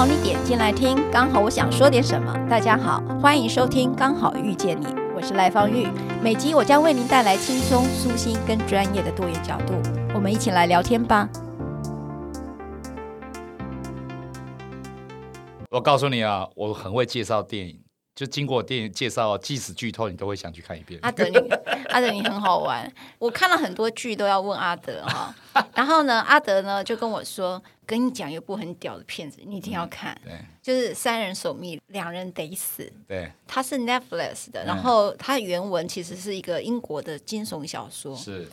好你点进来听，刚好我想说点什么。大家好，欢迎收听《刚好遇见你》，我是赖芳玉。每集我将为您带来轻松、舒心跟专业的多元角度，我们一起来聊天吧。我告诉你啊，我很会介绍电影。就经过电影介绍，即使剧透，你都会想去看一遍。阿德你，阿德你很好玩。我看了很多剧，都要问阿德哈。然后呢，阿德呢就跟我说：“跟你讲一部很屌的片子，你一定要看。嗯”对，就是《三人守密，两人得死》。对，它是 Netflix 的，然后它原文其实是一个英国的惊悚小说。是。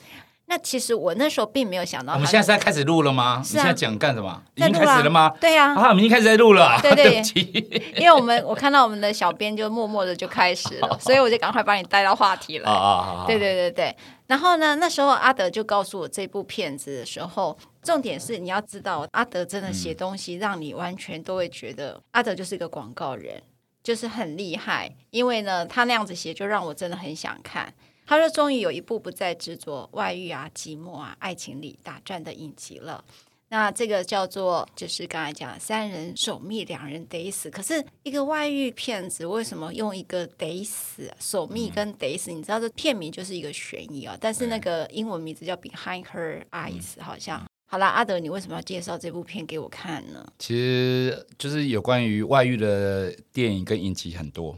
那其实我那时候并没有想到，我们现在是在开始录了吗？啊、你现在讲干什么？已经开始了吗？对呀、啊，啊，我们已经开始在录了。对对，对，因为我们我看到我们的小编就默默的就开始了，所以我就赶快把你带到话题了。啊对对对对，然后呢，那时候阿德就告诉我这部片子的时候，重点是你要知道，阿德真的写东西让你完全都会觉得阿德就是一个广告人，就是很厉害，因为呢，他那样子写就让我真的很想看。他说：“终于有一部不再执着外遇啊、寂寞啊、爱情里打转的影集了。那这个叫做，就是刚才讲三人守密，两人得死。可是一个外遇骗子，为什么用一个得死、守密跟得死？你知道这片名就是一个悬疑啊。但是那个英文名字叫 Behind Her Eyes，好像。好啦，阿德，你为什么要介绍这部片给我看呢？其实就是有关于外遇的电影跟影集很多。”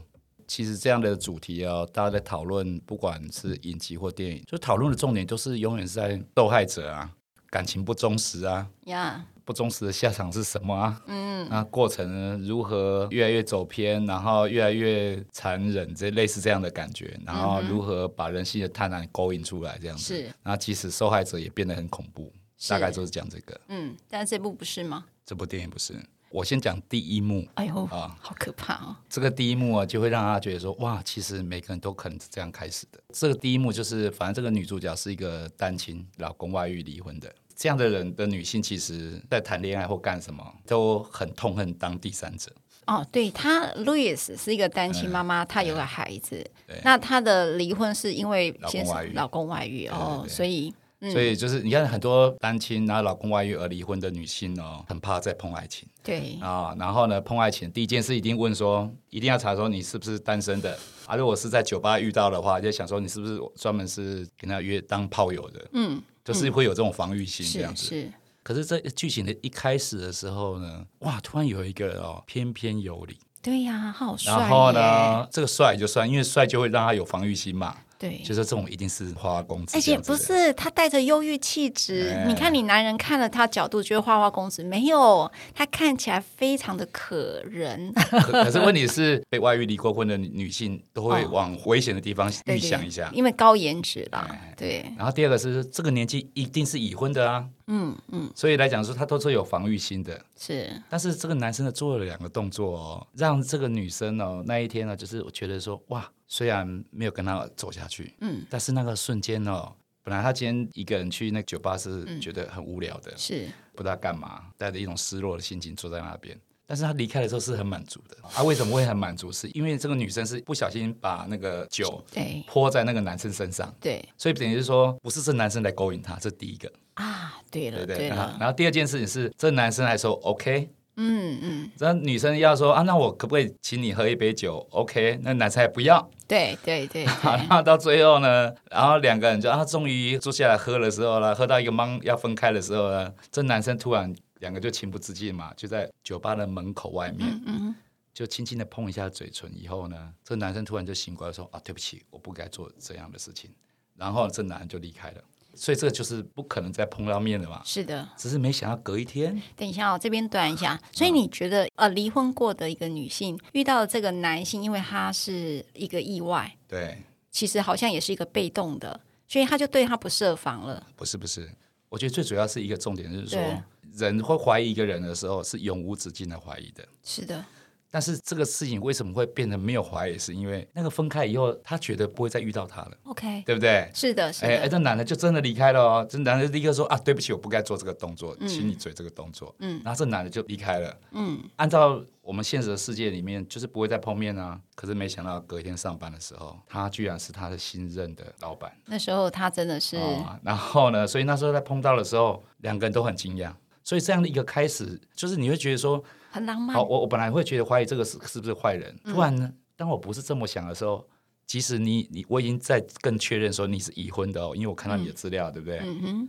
其实这样的主题啊，大家在讨论，不管是影集或电影，就讨论的重点都是永远是在受害者啊，感情不忠实啊，Yeah. 不忠实的下场是什么啊？嗯，那过程呢，如何越来越走偏，然后越来越残忍，这类似这样的感觉，然后如何把人性的贪婪勾引出来，这样子。是，然后即使受害者也变得很恐怖，大概就是讲这个。嗯，但这部不是吗？这部电影不是。我先讲第一幕，哎呦啊，好可怕哦！这个第一幕啊，就会让他觉得说，哇，其实每个人都可能是这样开始的。这个第一幕就是，反正这个女主角是一个单亲，老公外遇离婚的这样的人的女性，其实在谈恋爱或干什么都很痛恨当第三者。哦，对，她，Louis 是一个单亲妈妈，她有个孩子，那她的离婚是因为先生老公外遇哦，所以。所以就是你看很多单亲然后老公外遇而离婚的女性哦，很怕再碰爱情。对啊，然后呢，碰爱情第一件事一定问说，一定要查说你是不是单身的啊？如果是在酒吧遇到的话，就想说你是不是专门是跟他约当炮友的？嗯，就是会有这种防御心这样子。是，是。可是，在剧情的一开始的时候呢，哇，突然有一个哦，翩翩有礼。对呀，好帅。然后呢，这个帅就算，因为帅就会让他有防御心嘛。对，就说这种一定是花花公子，而且不是他带着忧郁气质。哎、你看，你男人看了他角度觉得花花公子，没有，他看起来非常的可人。可，可是问题是，被外遇离过婚的女性都会 往危险的地方预想一下，哦、对对，因为高颜值啦。哎、对。然后第二个是，这个年纪一定是已婚的啊。嗯嗯。所以来讲说，他都是有防御心的。是。但是这个男生呢，做了两个动作哦，让这个女生哦，那一天呢，就是我觉得说，哇。虽然没有跟他走下去，嗯，但是那个瞬间哦，本来他今天一个人去那个酒吧是觉得很无聊的，是不知道干嘛，带着一种失落的心情坐在那边。但是他离开的时候是很满足的。他、啊、为什么会很满足？是因为这个女生是不小心把那个酒对泼在那个男生身上，对，所以等于是说不是这男生来勾引她，这第一个啊，对了，对对，对了。然后第二件事情是，这男生还说 OK。嗯嗯，那女生要说啊，那我可不可以请你喝一杯酒？OK，那男生也不要。对对对，好，那到最后呢，然后两个人就啊，终于坐下来喝的时候了，喝到一个茫要分开的时候呢，这男生突然两个就情不自禁嘛，就在酒吧的门口外面，嗯嗯，就轻轻的碰一下嘴唇，以后呢，这男生突然就醒过来说啊，对不起，我不该做这样的事情，然后这男人就离开了。所以这就是不可能再碰到面的嘛。是的，只是没想到隔一天。等一下，我这边短一下。所以你觉得，呃，离婚过的一个女性遇到了这个男性，因为他是一个意外，对，其实好像也是一个被动的，所以他就对他不设防了。不是不是，我觉得最主要是一个重点，就是说，人会怀疑一个人的时候，是永无止境的怀疑的。是的。但是这个事情为什么会变得没有怀疑？是因为那个分开以后，他觉得不会再遇到他了。OK，对不对？是的，是的。哎，这男的就真的离开了哦。这男的立刻说啊，对不起，我不该做这个动作，亲你嘴这个动作。嗯。然后这男的就离开了。嗯。按照我们现实的世界里面，就是不会再碰面啊。可是没想到隔一天上班的时候，他居然是他的新任的老板。那时候他真的是。哦。然后呢，所以那时候在碰到的时候，两个人都很惊讶。所以这样的一个开始，就是你会觉得说很浪漫。好，我我本来会觉得怀疑这个是是不是坏人，突然呢，当我不是这么想的时候，即使你你我已经在更确认说你是已婚的哦，因为我看到你的资料，嗯、对不对？嗯哼，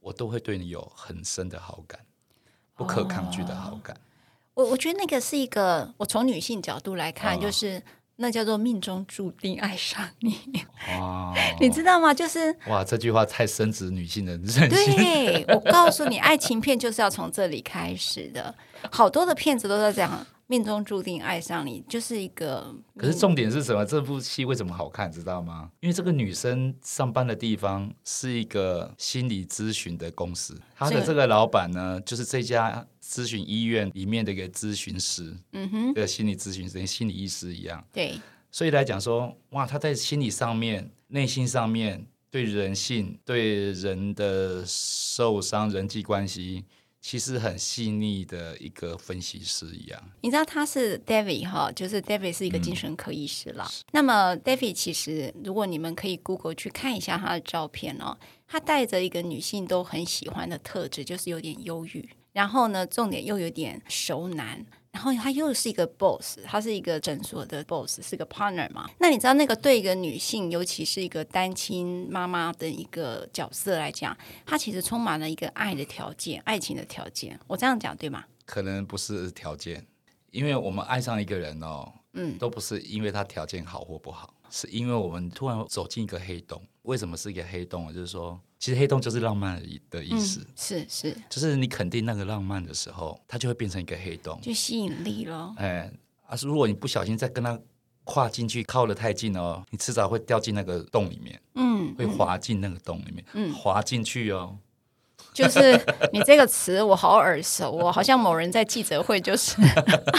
我都会对你有很深的好感，不可抗拒的好感。哦、我我觉得那个是一个，我从女性角度来看，就是。哦那叫做命中注定爱上你，哇！你知道吗？就是哇，这句话太深植女性的人性。对，我告诉你，爱情片就是要从这里开始的。好多的片子都在讲命中注定爱上你，就是一个。可是重点是什么？这部戏为什么好看？知道吗？因为这个女生上班的地方是一个心理咨询的公司，她的这个老板呢，就是这家。咨询医院里面的一个咨询师，嗯哼，的心理咨询师跟心理医师一样，对，所以来讲说，哇，她在心理上面、内心上面，对人性、对人的受伤、人际关系，其实很细腻的一个分析师一样。你知道他是 David 哈，就是 David 是一个精神科医师了。嗯、那么 David 其实，如果你们可以 Google 去看一下他的照片哦，他带着一个女性都很喜欢的特质，就是有点忧郁。然后呢，重点又有点熟男，然后他又是一个 boss，他是一个诊所的 boss，是个 partner 嘛。那你知道那个对一个女性，尤其是一个单亲妈妈的一个角色来讲，她其实充满了一个爱的条件，爱情的条件。我这样讲对吗？可能不是条件，因为我们爱上一个人哦，嗯，都不是因为他条件好或不好，是因为我们突然走进一个黑洞。为什么是一个黑洞？就是说。其实黑洞就是浪漫的意思，嗯、是是，就是你肯定那个浪漫的时候，它就会变成一个黑洞，就吸引力咯。哎，啊，如果你不小心再跟它跨进去，靠得太近哦，你迟早会掉进那个洞里面，嗯，会滑进那个洞里面，嗯，滑进去哦。就是你这个词我好耳熟，我好像某人在记者会就是，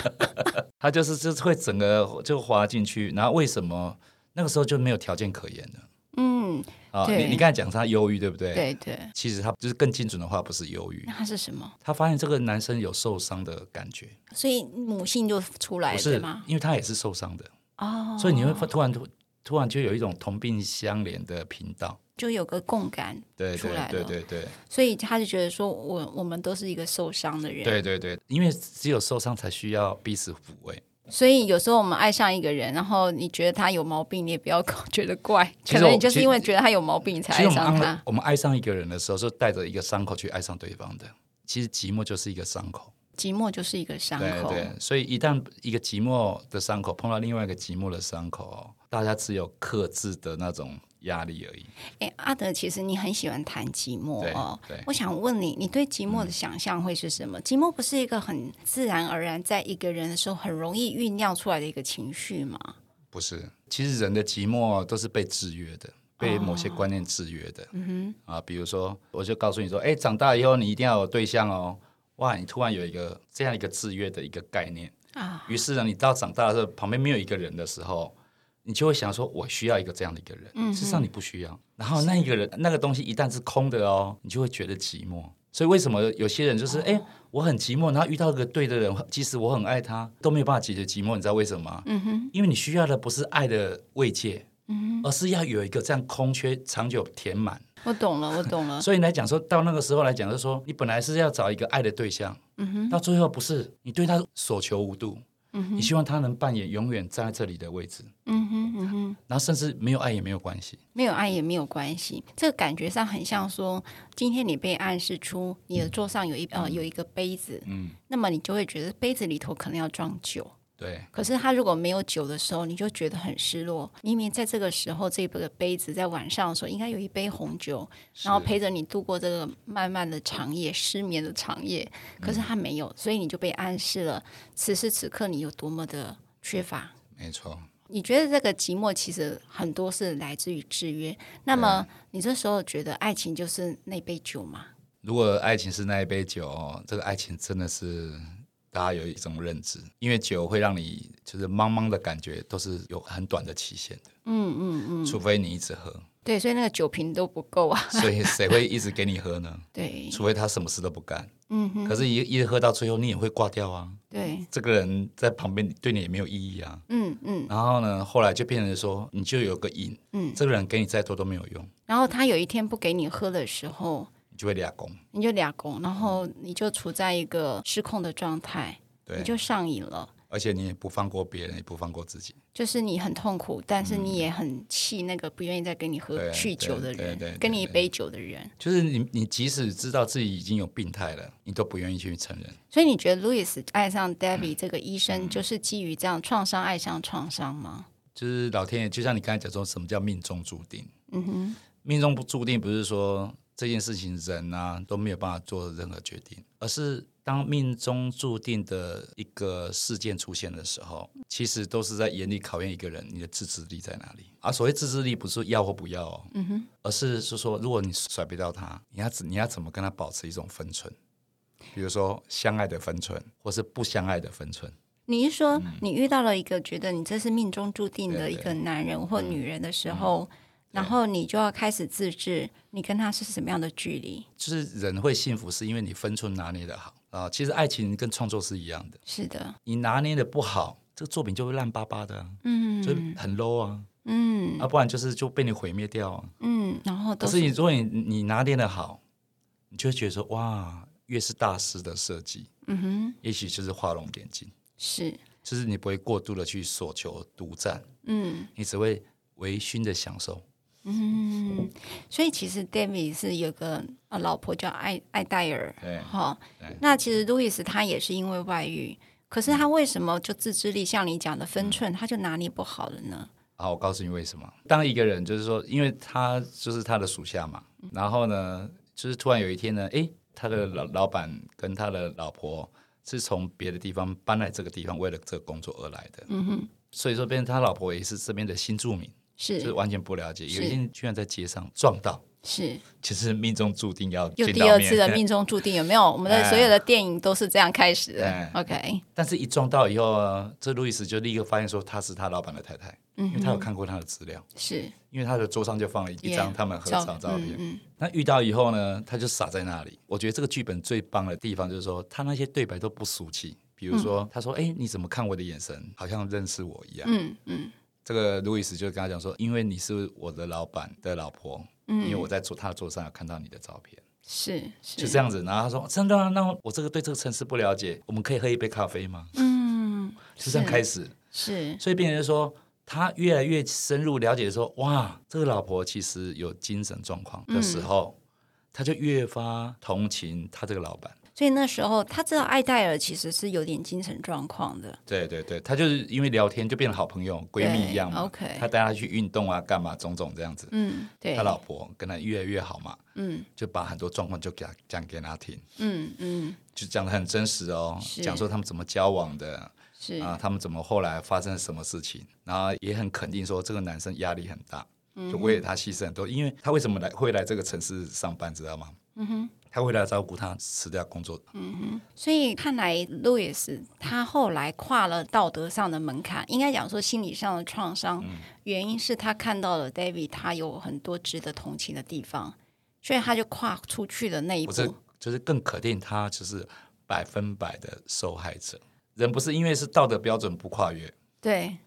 他就是就是会整个就滑进去，然后为什么那个时候就没有条件可言呢？嗯。啊，你你刚才讲他忧郁，对不对？对对。其实他就是更精准的话，不是忧郁，那他是什么？他发现这个男生有受伤的感觉，所以母性就出来了，是吗？因为他也是受伤的哦，所以你会突然突突然就有一种同病相怜的频道，就有个共感出来了，对对对对。所以他就觉得说，我我们都是一个受伤的人，对对对，因为只有受伤才需要彼此抚慰。所以有时候我们爱上一个人，然后你觉得他有毛病，你也不要 觉得怪，可能你就是因为觉得他有毛病才爱上他。我们爱上一个人的时候，是带着一个伤口去爱上对方的。其实寂寞就是一个伤口，寂寞就是一个伤口。对对，所以一旦一个寂寞的伤口碰到另外一个寂寞的伤口，大家只有克制的那种。压力而已。哎，阿德，其实你很喜欢谈寂寞哦。对，我想问你，你对寂寞的想象会是什么？嗯、寂寞不是一个很自然而然在一个人的时候很容易酝酿出来的一个情绪吗？不是，其实人的寂寞都是被制约的，被某些观念制约的。嗯哼。啊，比如说，我就告诉你说，哎，长大以后你一定要有对象哦。哇，你突然有一个这样一个制约的一个概念啊。于是呢，你到长大的时候，旁边没有一个人的时候。你就会想说，我需要一个这样的一个人。嗯、事实上，你不需要。然后那一个人，那个东西一旦是空的哦，你就会觉得寂寞。所以为什么有些人就是，哎、哦，我很寂寞，然后遇到一个对的人，即使我很爱他，都没有办法解决寂寞。你知道为什么吗？嗯哼，因为你需要的不是爱的慰藉，嗯哼，而是要有一个这样空缺长久填满。我懂了，我懂了。所以来讲说到那个时候来讲，就是说你本来是要找一个爱的对象，嗯哼，到最后不是你对他所求无度。你希望他能扮演永远站在这里的位置，嗯哼，嗯哼，然后甚至没有爱也没有关系，没有爱也没有关系，这个感觉上很像说，今天你被暗示出你的桌上有一呃有一个杯子，嗯，那么你就会觉得杯子里头可能要装酒。对，可是他如果没有酒的时候，你就觉得很失落。明明在这个时候，这个杯子在晚上的时候应该有一杯红酒，然后陪着你度过这个漫漫的长夜、失眠的长夜。可是他没有，所以你就被暗示了，此时此刻你有多么的缺乏。没错。你觉得这个寂寞其实很多是来自于制约。那么你这时候觉得爱情就是那杯酒吗？如果爱情是那一杯酒，这个爱情真的是。大家有一种认知，因为酒会让你就是茫茫的感觉，都是有很短的期限的。嗯嗯嗯，除非你一直喝。对，所以那个酒瓶都不够啊。所以 谁会一直给你喝呢？对，除非他什么事都不干。嗯哼。可是一，一一直喝到最后，你也会挂掉啊。对。这个人在旁边对你也没有意义啊。嗯嗯。然后呢，后来就变成说，你就有个瘾。嗯。这个人给你再多都没有用。然后他有一天不给你喝的时候。你就会俩攻，你就俩攻，然后你就处在一个失控的状态，对，你就上瘾了。而且你也不放过别人，也不放过自己。就是你很痛苦，但是你也很气那个不愿意再跟你喝酗酒的人，跟你一杯酒的人。就是你，你即使知道自己已经有病态了，你都不愿意去承认。所以你觉得 Louis 爱上 Debbie 这个医生，就是基于这样创伤爱上创伤吗？就是老天爷，就像你刚才讲说，什么叫命中注定？嗯哼，命中不注定不是说这件事情人啊都没有办法做任何决定，而是。当命中注定的一个事件出现的时候，其实都是在严厉考验一个人，你的自制力在哪里？而、啊、所谓自制力，不是要或不要哦，嗯哼，而是是说，如果你甩不掉他，你要怎你要怎么跟他保持一种分寸？比如说相爱的分寸，或是不相爱的分寸。你是说，你遇到了一个觉得你这是命中注定的一个男人或女人的时候？嗯嗯然后你就要开始自制，你跟他是什么样的距离？就是人会幸福，是因为你分寸拿捏的好啊。其实爱情跟创作是一样的。是的，你拿捏的不好，这个作品就会烂巴巴的，嗯，就很 low 啊，嗯，啊，不然就是就被你毁灭掉啊，嗯，然后可是你如果你你拿捏的好，你就会觉得说哇，越是大师的设计，嗯哼，也许就是画龙点睛，是，就是你不会过度的去索求独占，嗯，你只会微醺的享受。嗯，所以其实 David 是有个呃老婆叫艾艾黛尔，对，哈，那其实 Louis 他也是因为外遇，可是他为什么就自制力像你讲的分寸，他就拿捏不好了呢？好，我告诉你为什么。当一个人就是说，因为他就是他的属下嘛，然后呢，就是突然有一天呢，诶，他的老老板跟他的老婆是从别的地方搬来这个地方，为了这个工作而来的，嗯哼，所以说变成他老婆也是这边的新住民。是，就是完全不了解。有一天居然在街上撞到，是，其实命中注定要有第二次的 命中注定，有没有？我们的所有的电影都是这样开始的。OK，但是一撞到以后，这路易斯就立刻发现说他是他老板的太太，因为他有看过他的资料，是因为他的桌上就放了一张他们合照照片。那遇到以后呢，他就傻在那里。我觉得这个剧本最棒的地方就是说，他那些对白都不俗气。比如说，他说：“哎，你怎么看我的眼神，好像认识我一样。”嗯嗯。这个路易斯就跟他讲说，因为你是我的老板的老婆，嗯，因为我在桌他的桌上有看到你的照片，是，是就这样子。然后他说，真的啊，那我这个对这个城市不了解，我们可以喝一杯咖啡吗？嗯，就这样开始，是。所以变成说，他越来越深入了解说，哇，这个老婆其实有精神状况的时候，嗯，他就越发同情他这个老板。所以那时候他知道艾黛尔其实是有点精神状况的。对对对，他就是因为聊天就变成好朋友，闺蜜一样嘛。OK，他带他去运动啊，干嘛种种这样子。嗯，对。他老婆跟他越来越好嘛。嗯，就把很多状况就给他讲给他听。嗯嗯，就讲的很真实哦，讲说他们怎么交往的，是啊，他们怎么后来发生了什么事情，然后也很肯定说这个男生压力很大，就为了他牺牲很多，因为他为什么来会来这个城市上班，知道吗？嗯哼。他会来照顾他辞掉工作，嗯哼，所以看来路易斯他后来跨了道德上的门槛，应该讲说心理上的创伤，嗯、原因是他看到了 David 他有很多值得同情的地方，所以他就跨出去的那一步，是就是更肯定他就是百分百的受害者。人不是因为是道德标准不跨越，对，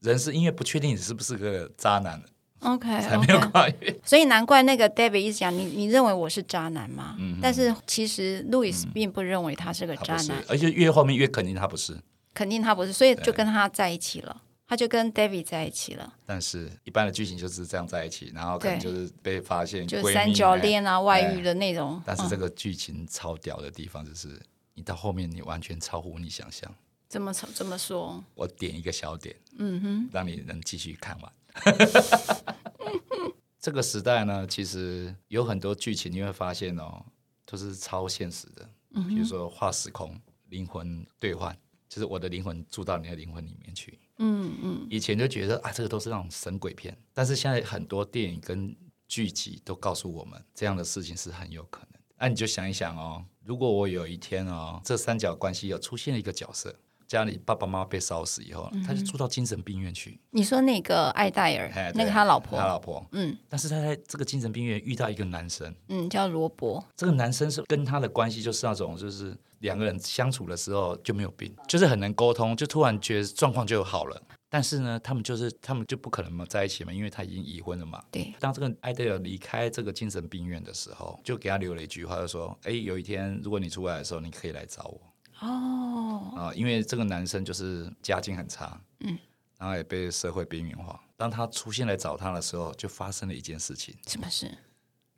人是因为不确定你是不是个渣男。OK，才没有跨越，okay. 所以难怪那个 David 一直讲你，你认为我是渣男吗？嗯、但是其实 Louis 并不认为他是个渣男，而且越后面越肯定他不是，肯定他不是，所以就跟他在一起了，他就跟 David 在一起了。但是一般的剧情就是这样在一起，然后可能就是被发现就三角恋啊、外遇的那种。但是这个剧情超屌的地方就是，你到后面你完全超乎你想象。怎么怎么说？我点一个小点，嗯哼，让你能继续看完。这个时代呢，其实有很多剧情，你会发现哦，都是超现实的。嗯，比如说跨时空、灵魂兑换，就是我的灵魂住到你的灵魂里面去。嗯嗯。以前就觉得啊，这个都是那种神鬼片，但是现在很多电影跟剧集都告诉我们，这样的事情是很有可能。那、啊、你就想一想哦，如果我有一天哦，这三角关系有出现一个角色。家里爸爸妈妈被烧死以后，嗯、他就住到精神病院去。你说那个艾黛尔，那个他老婆，他老婆，嗯。但是他在这个精神病院遇到一个男生，嗯，叫罗伯。这个男生是跟他的关系就是那种，就是两个人相处的时候就没有病，就是很能沟通，就突然觉得状况就好了。但是呢，他们就是他们就不可能嘛在一起嘛，因为他已经已婚了嘛。对。当这个艾黛尔离开这个精神病院的时候，就给他留了一句话，就说：“哎，有一天如果你出来的时候，你可以来找我。”哦。啊，因为这个男生就是家境很差，嗯，然后也被社会边缘化。当他出现来找他的时候，就发生了一件事情。什么事？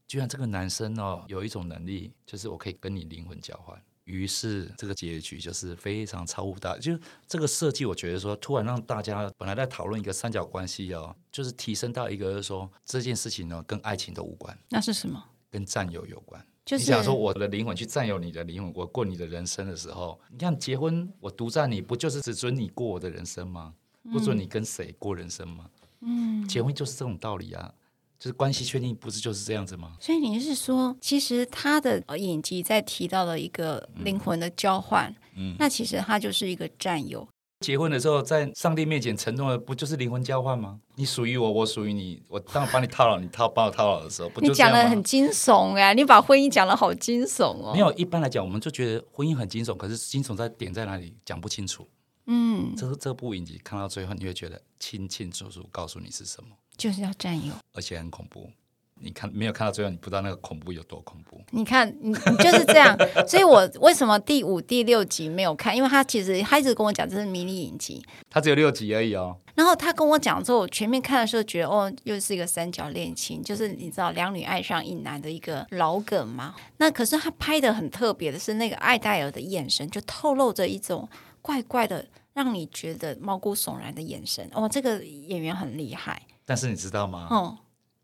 居然这个男生哦，有一种能力，就是我可以跟你灵魂交换。于是这个结局就是非常超乎大，就这个设计，我觉得说突然让大家本来在讨论一个三角关系哦，就是提升到一个就是说这件事情呢跟爱情都无关。那是什么？跟占有有关。就是你想说我的灵魂去占有你的灵魂，我过你的人生的时候，你看结婚我独占你不就是只准你过我的人生吗？不准你跟谁过人生吗？嗯，结婚就是这种道理啊。就是关系确定不是就是这样子吗？所以你是说，其实他的影集在提到了一个灵魂的交换，嗯，那其实他就是一个占有。结婚的时候，在上帝面前承诺的，不就是灵魂交换吗？你属于我，我属于你。我当我把你套牢，你套把我套牢的时候，不就讲的很惊悚哎，你把婚姻讲的好惊悚哦。没有，一般来讲，我们就觉得婚姻很惊悚，可是惊悚在点在哪里，讲不清楚。嗯，这这部影集看到最后，你会觉得清清楚楚告诉你是什么。就是要占有，而且很恐怖。你看没有看到最后，你不知道那个恐怖有多恐怖。你看，你你就是这样。所以我为什么第五、第六集没有看？因为他其实他一直跟我讲这是迷你影集，他只有六集而已哦。然后他跟我讲之后，我全面看的时候觉得哦，又是一个三角恋情，就是你知道两女爱上一男的一个老梗嘛。那可是他拍的很特别的是，那个艾黛尔的眼神就透露着一种怪怪的，让你觉得毛骨悚然的眼神。哦，这个演员很厉害。但是你知道吗？嗯，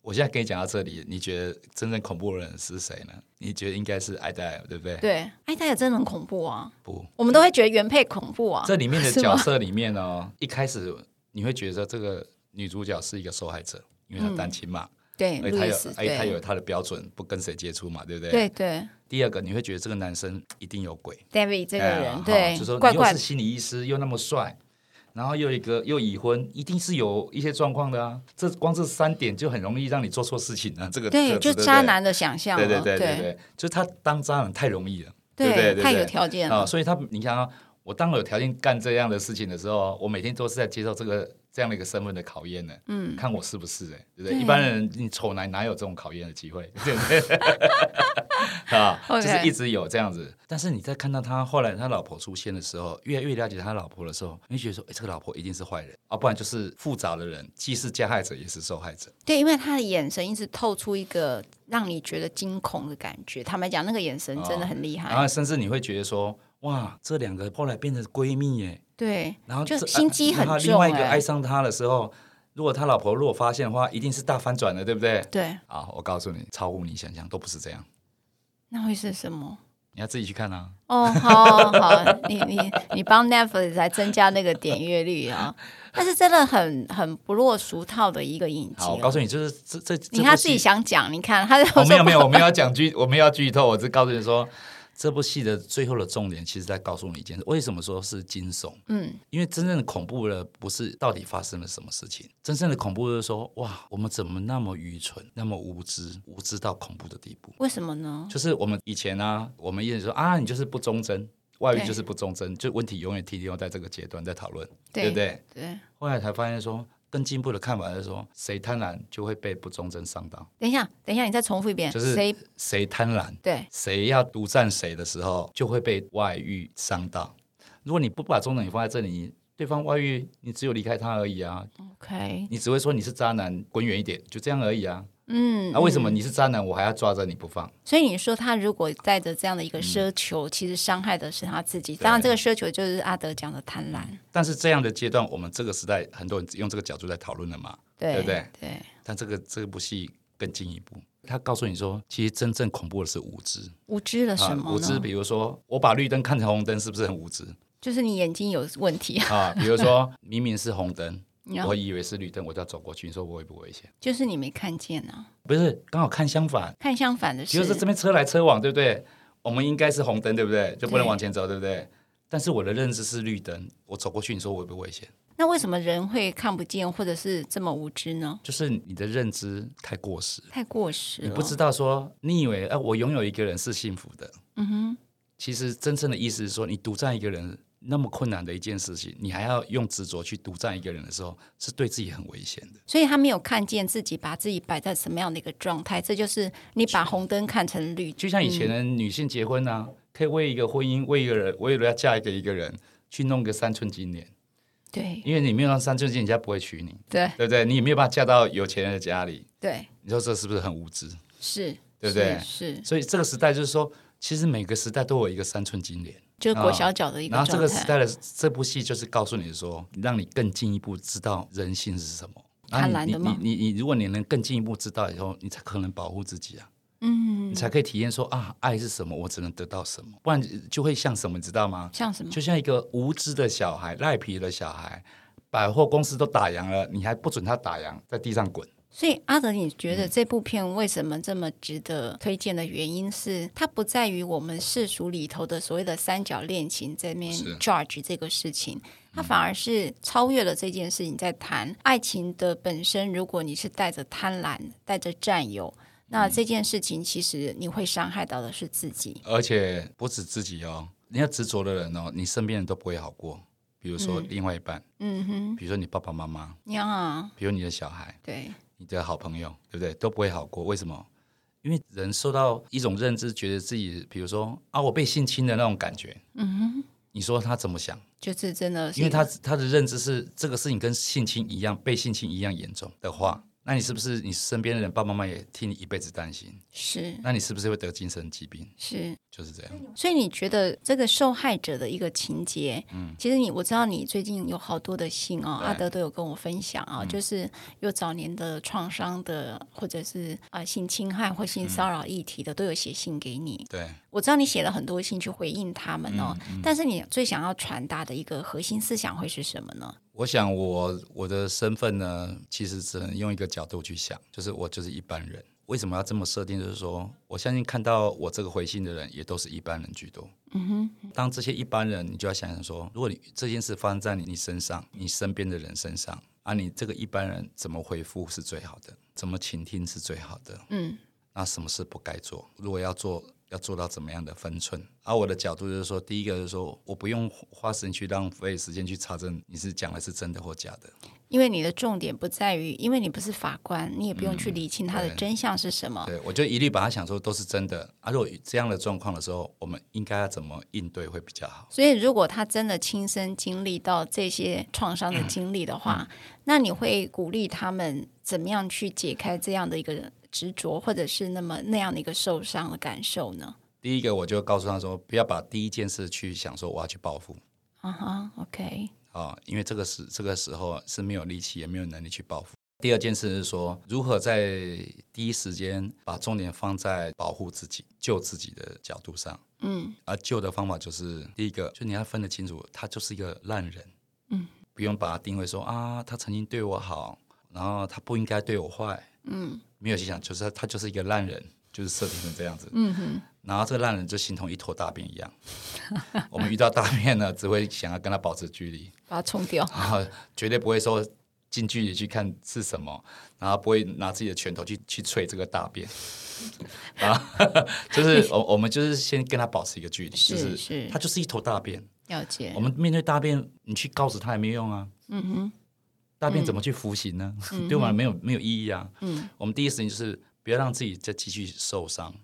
我现在跟你讲到这里，你觉得真正恐怖的人是谁呢？你觉得应该是艾黛尔，对不对？对，艾黛尔真的很恐怖啊！不，我们都会觉得原配恐怖啊。这里面的角色里面呢，一开始你会觉得这个女主角是一个受害者，因为她单亲嘛。对，而她有，哎，她有她的标准，不跟谁接触嘛，对不对？对对。第二个，你会觉得这个男生一定有鬼，David 这个人，对，就说又是心理医师，又那么帅。然后又一个又已婚，一定是有一些状况的啊！这光这三点就很容易让你做错事情啊！这个对，就渣男的想象，对对对对对，就他当渣男太容易了，对对对，太有条件啊！所以他你想啊，我当我有条件干这样的事情的时候，我每天都是在接受这个这样的一个身份的考验呢。嗯，看我是不是哎，对不对？一般人你丑男哪有这种考验的机会？对不对？啊，就是一直有这样子，但是你在看到他后来他老婆出现的时候，越来越了解他老婆的时候，你觉得说，哎，这个老婆一定是坏人啊，不然就是复杂的人，既是加害者也是受害者。对，因为他的眼神一直透出一个让你觉得惊恐的感觉。坦白讲，那个眼神真的很厉害。然后甚至你会觉得说，哇，这两个后来变成闺蜜耶。对，然后就心机很重。另外一个爱上他的时候，如果他老婆如果发现的话，一定是大翻转的，对不对？对。啊，我告诉你，超乎你想象，都不是这样。那会是什么？你要自己去看啊！哦，好好，你你你帮 Netflix 来增加那个点阅率啊！但是真的很很不落俗套的一个影集。好，我告诉你，就是这这，你他自己想讲，你看他。我没有没有，我们要讲剧，我们要剧透，我只告诉你说。这部戏的最后的重点，其实在告诉你一件事：为什么说是惊悚？嗯，因为真正的恐怖的不是到底发生了什么事情，真正的恐怖就是说，哇，我们怎么那么愚蠢，那么无知，无知到恐怖的地步？为什么呢？就是我们以前啊，我们一直说啊，你就是不忠贞，外遇就是不忠贞，就问题永远停留在这个阶段在讨论，对，对不对？对。后来才发现说。更进步的看法是说，谁贪婪就会被不忠贞伤到。等一下，等一下，你再重复一遍，就是谁谁贪婪，对，谁要独占谁的时候，就会被外遇伤到。如果你不把忠诚你放在这里，对方外遇，你只有离开他而已啊。OK，你只会说你是渣男，滚远一点，就这样而已啊。嗯，那、啊、为什么你是渣男，我还要抓着你不放？所以你说他如果带着这样的一个奢求，嗯、其实伤害的是他自己。当然，这个奢求就是阿德讲的贪婪。但是这样的阶段，我们这个时代很多人用这个角度在讨论了嘛？对，对不对？对。但这个这部戏更进一步，他告诉你说，其实真正恐怖的是无知。无知了什么、啊？无知，比如说我把绿灯看成红灯，是不是很无知？就是你眼睛有问题啊。比如说明明是红灯。我以为是绿灯，我就要走过去。你说我危不危险？就是你没看见啊。不是，刚好看相反。看相反的是，比如说这边车来车往，对不对？我们应该是红灯，对不对？就不能往前走，对不对？但是我的认知是绿灯，我走过去，你说我危不危险？那为什么人会看不见，或者是这么无知呢？就是你的认知太过时，太过时。你不知道说，你以为哎，我拥有一个人是幸福的。嗯哼。其实真正的意思是说，你独占一个人那么困难的一件事情，你还要用执着去独占一个人的时候，是对自己很危险的。所以他没有看见自己把自己摆在什么样的一个状态，这就是你把红灯看成绿。就像以前的女性结婚啊，嗯、可以为一个婚姻，为一个人，为了要嫁一个一个人，去弄个三寸金莲。对，因为你没有那三寸金，人家不会娶你。对，对不对？你也没有办法嫁到有钱人的家里。对，你说这是不是很无知？是，对不对？是。是，所以这个时代就是说，其实每个时代都有一个三寸金莲。就是裹小脚的一个、哦、然后这个时代的这部戏就是告诉你说，让你更进一步知道人性是什么。贪婪的吗？你你你，你，如果你能更进一步知道以后，你才可能保护自己啊。嗯，你才可以体验说啊，爱是什么？我只能得到什么？不然就会像什么，你知道吗？像什么？就像一个无知的小孩，赖皮的小孩，百货公司都打烊了，你还不准他打烊，在地上滚。所以阿德，你觉得这部片为什么这么值得推荐的原因是，它不在于我们世俗里头的所谓的三角恋情这边 judge 这个事情，它反而是超越了这件事情，在谈爱情的本身。如果你是带着贪婪、带着占有，那这件事情其实你会伤害到的是自己，而且不止自己哦。你要执着的人哦，你身边人都不会好过。比如说另外一半，嗯哼，比如说你爸爸妈妈，呀，比如你的小孩，对。你的好朋友，对不对？都不会好过。为什么？因为人受到一种认知，觉得自己，比如说啊，我被性侵的那种感觉。嗯哼。你说他怎么想？就是真的，因为他他的认知是这个事情跟性侵一样，被性侵一样严重的话。那你是不是你身边的人爸爸妈妈也替你一辈子担心？是。那你是不是会得精神疾病？是，就是这样。所以你觉得这个受害者的一个情节，嗯，其实你我知道你最近有好多的信哦，阿德都有跟我分享啊，就是有早年的创伤的，或者是啊性侵害或性骚扰议题的，都有写信给你。对，我知道你写了很多信去回应他们哦，但是你最想要传达的一个核心思想会是什么呢？我想我，我我的身份呢，其实只能用一个角度去想，就是我就是一般人。为什么要这么设定？就是说，我相信看到我这个回信的人，也都是一般人居多。嗯哼。当这些一般人，你就要想想说，如果你这件事发生在你你身上，你身边的人身上，啊，你这个一般人怎么回复是最好的？怎么倾听是最好的？嗯。那什么事不该做？如果要做。要做到怎么样的分寸？而、啊、我的角度就是说，第一个就是说，我不用花时间去浪费时间去查证你是讲的是真的或假的，因为你的重点不在于，因为你不是法官，你也不用去理清它的真相是什么。嗯、对，对，我就一律把它想说都是真的。而、啊、如果这样的状况的时候，我们应该要怎么应对会比较好？所以，如果他真的亲身经历到这些创伤的 经历的话，嗯嗯、那你会鼓励他们怎么样去解开这样的一个人？执着，或者是那么那样的一个受伤的感受呢？第一个，我就告诉他说，不要把第一件事去想说我要去报复。啊哈、uh huh，OK。啊，因为这个时这个时候是没有力气也没有能力去报复。第二件事是说，如何在第一时间把重点放在保护自己、救自己的角度上。嗯。而救的方法就是第一个，就你要分得清楚，他就是一个烂人。嗯。不用把他定位说啊，他曾经对我好，然后他不应该对我坏。嗯。没有去想，就是他，他就是一个烂人，就是设定成这样子。嗯哼。然后这个烂人就形同一坨大便一样。我们遇到大便呢，只会想要跟他保持距离，把它冲掉。然后绝对不会说近距离去看是什么，然后不会拿自己的拳头去去捶这个大便。啊，就是我我们就是先跟他保持一个距离，就是是他就是一坨大便。了解。我们面对大便，你去告诉他也没用啊。嗯哼。大便怎么去服刑呢？嗯、对吗？没有没有意义啊。嗯、我们第一时间就是不要让自己再继续受伤，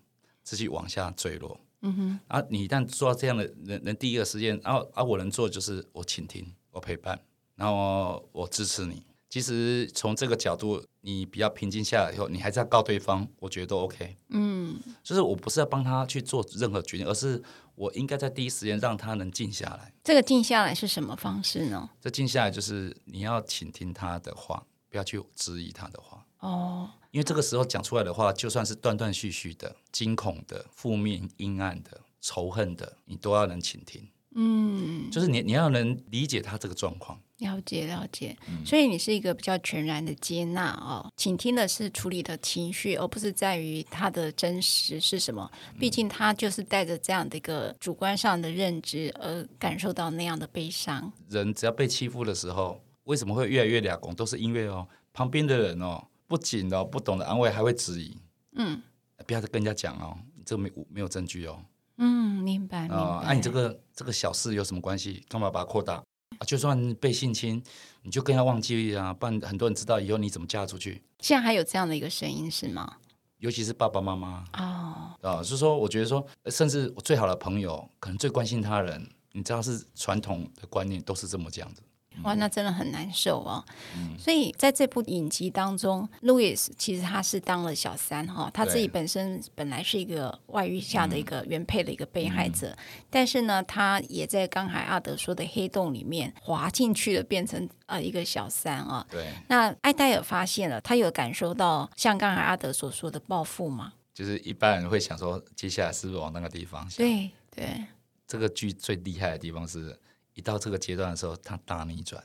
继续往下坠落。嗯哼。啊，你一旦做到这样的人，人第一个时间，然后啊，我能做的就是我倾听，我陪伴，然后我支持你。其实从这个角度，你比较平静下来以后，你还是要告对方，我觉得都 OK。嗯。就是我不是要帮他去做任何决定，而是。我应该在第一时间让他能静下来。这个静下来是什么方式呢？这静下来就是你要倾听他的话，不要去质疑他的话。哦，因为这个时候讲出来的话，就算是断断续续的、惊恐的、负面、阴暗的、仇恨的，你都要能倾听。嗯，就是你你要能理解他这个状况。了解了解，所以你是一个比较全然的接纳哦，倾听的是处理的情绪，而不是在于他的真实是什么。毕竟他就是带着这样的一个主观上的认知而感受到那样的悲伤。人只要被欺负的时候，为什么会越来越俩公？都是因为哦，旁边的人哦，不仅哦不懂得安慰，还会质疑。嗯，不要再跟人家讲哦，这没没有证据哦。嗯，明白。啊，那你这个这个小事有什么关系？干嘛把它扩大？啊，就算被性侵，你就更要忘记啊，不然很多人知道以后你怎么嫁出去。现在还有这样的一个声音是吗？尤其是爸爸妈妈哦，啊，就是说，我觉得说，甚至我最好的朋友，可能最关心他人，你知道是传统的观念都是这么讲的。哇，那真的很难受哦。嗯、所以在这部影集当中，Louis 其实他是当了小三哈，他自己本身本来是一个外遇下的一个原配的一个被害者，嗯、但是呢，他也在刚才阿德说的黑洞里面滑进去了，变成呃一个小三啊。对。那艾戴尔发现了，他有感受到像刚才阿德所说的报复吗？就是一般人会想说，接下来是不是往那个地方想？对对。这个剧最厉害的地方是。一到这个阶段的时候，他大逆转，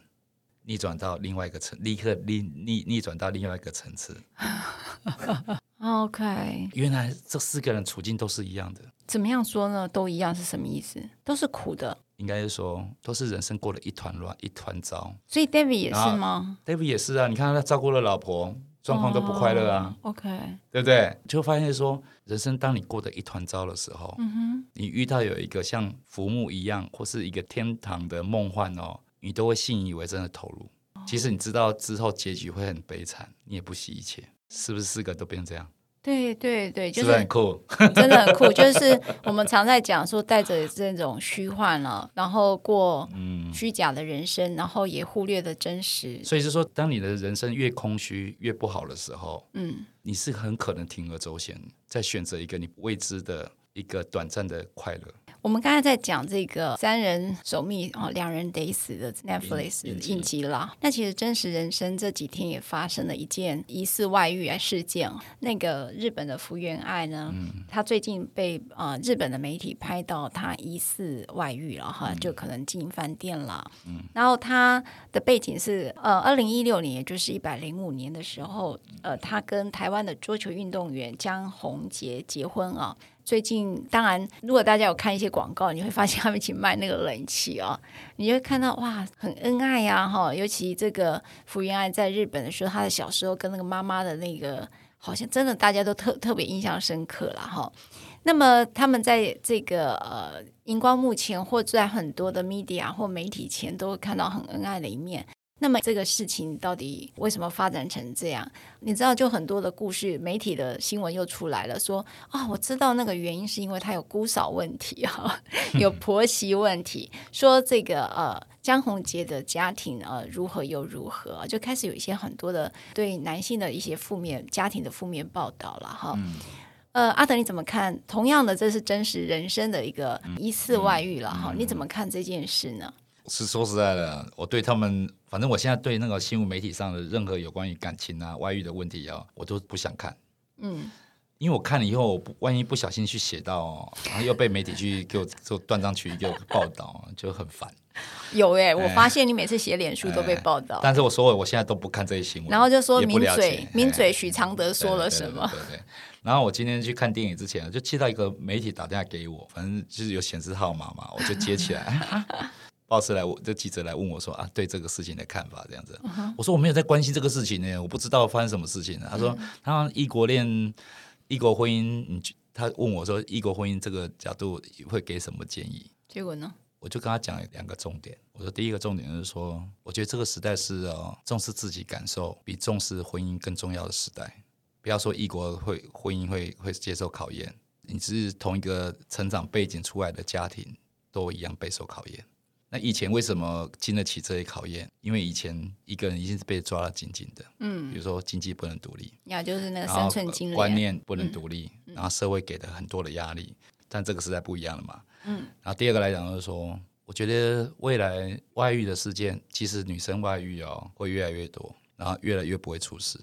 逆转到另外一个层，立刻逆逆逆转到另外一个层次。OK，原来这四个人处境都是一样的。怎么样说呢？都一样是什么意思？都是苦的。应该是说，都是人生过得一团乱，一团糟。所以 David 也是吗？David 也是啊。你看他照顾了老婆，状况都不快乐啊。Oh, OK，对不对？就发现说，人生当你过得一团糟的时候，嗯哼。你遇到有一个像浮木一样，或是一个天堂的梦幻哦，你都会信以为真的投入。其实你知道之后结局会很悲惨，你也不惜一切，是不是四个都变这样？对对对，就是，很酷，真的很酷。就是我们常在讲说，带着这种虚幻了，然后过虚假的人生，然后也忽略了真实。所以是说，当你的人生越空虚、越不好的时候，嗯，你是很可能铤而走险，在选择一个你未知的。一个短暂的快乐。我们刚才在讲这个三人守密哦，两人得死的 Netflix 应急了。那其实真实人生这几天也发生了一件疑似外遇事件。那个日本的福原爱呢，嗯、他最近被啊、呃、日本的媒体拍到她疑似外遇了哈，就可能进饭店了。嗯、然后她的背景是呃，二零一六年，也就是一百零五年的时候，呃，她跟台湾的桌球运动员江宏杰结婚啊。最近，当然，如果大家有看一些广告，你会发现他们一起卖那个冷气啊，你会看到哇，很恩爱呀，哈。尤其这个福原爱在日本的时候，她的小时候跟那个妈妈的那个，好像真的大家都特特别印象深刻了哈。那么他们在这个呃荧光幕前，或在很多的 media 或媒体前，都会看到很恩爱的一面。那么这个事情到底为什么发展成这样？你知道，就很多的故事，媒体的新闻又出来了，说啊、哦，我知道那个原因是因为他有姑嫂问题哈，有婆媳问题，说这个呃江宏杰的家庭呃如何又如何，就开始有一些很多的对男性的一些负面家庭的负面报道了哈。嗯、呃，阿德你怎么看？同样的，这是真实人生的一个疑似外遇了哈，你怎么看这件事呢？是说实在的，我对他们，反正我现在对那个新闻媒体上的任何有关于感情啊、外遇的问题啊，我都不想看。嗯，因为我看了以后，我万一不小心去写到，然后又被媒体去给我做断章取义给我报道，就很烦。有哎、欸，我发现你每次写脸书都被报道、欸欸。但是我说我现在都不看这些新闻，然后就说名嘴名嘴许常德说了什么？对对，对，对。然后我今天去看电影之前，就接到一个媒体打电话给我，反正就是有显示号码嘛，我就接起来。报社来，我这记者来问我说啊，对这个事情的看法这样子。Uh. 我说我没有在关心这个事情呢，我不知道发生什么事情呢。他说他异国恋、异国婚姻，你他问我说异国婚姻这个角度会给什么建议？结果呢？我就跟他讲两个重点。我说第一个重点就是说，我觉得这个时代是哦，重视自己感受比重视婚姻更重要的时代。不要说异国会婚姻会会接受考验，你只是同一个成长背景出来的家庭都一样备受考验。那以前为什么经得起这些考验？因为以前一个人一定是被抓得紧紧的，嗯，比如说经济不能独立，呀，就是那个生存经验，观念不能独立，嗯、然后社会给的很多的压力，但这个时代不一样了嘛，嗯，然后第二个来讲就是说，我觉得未来外遇的事件，其实女生外遇哦会越来越多，然后越来越不会出事，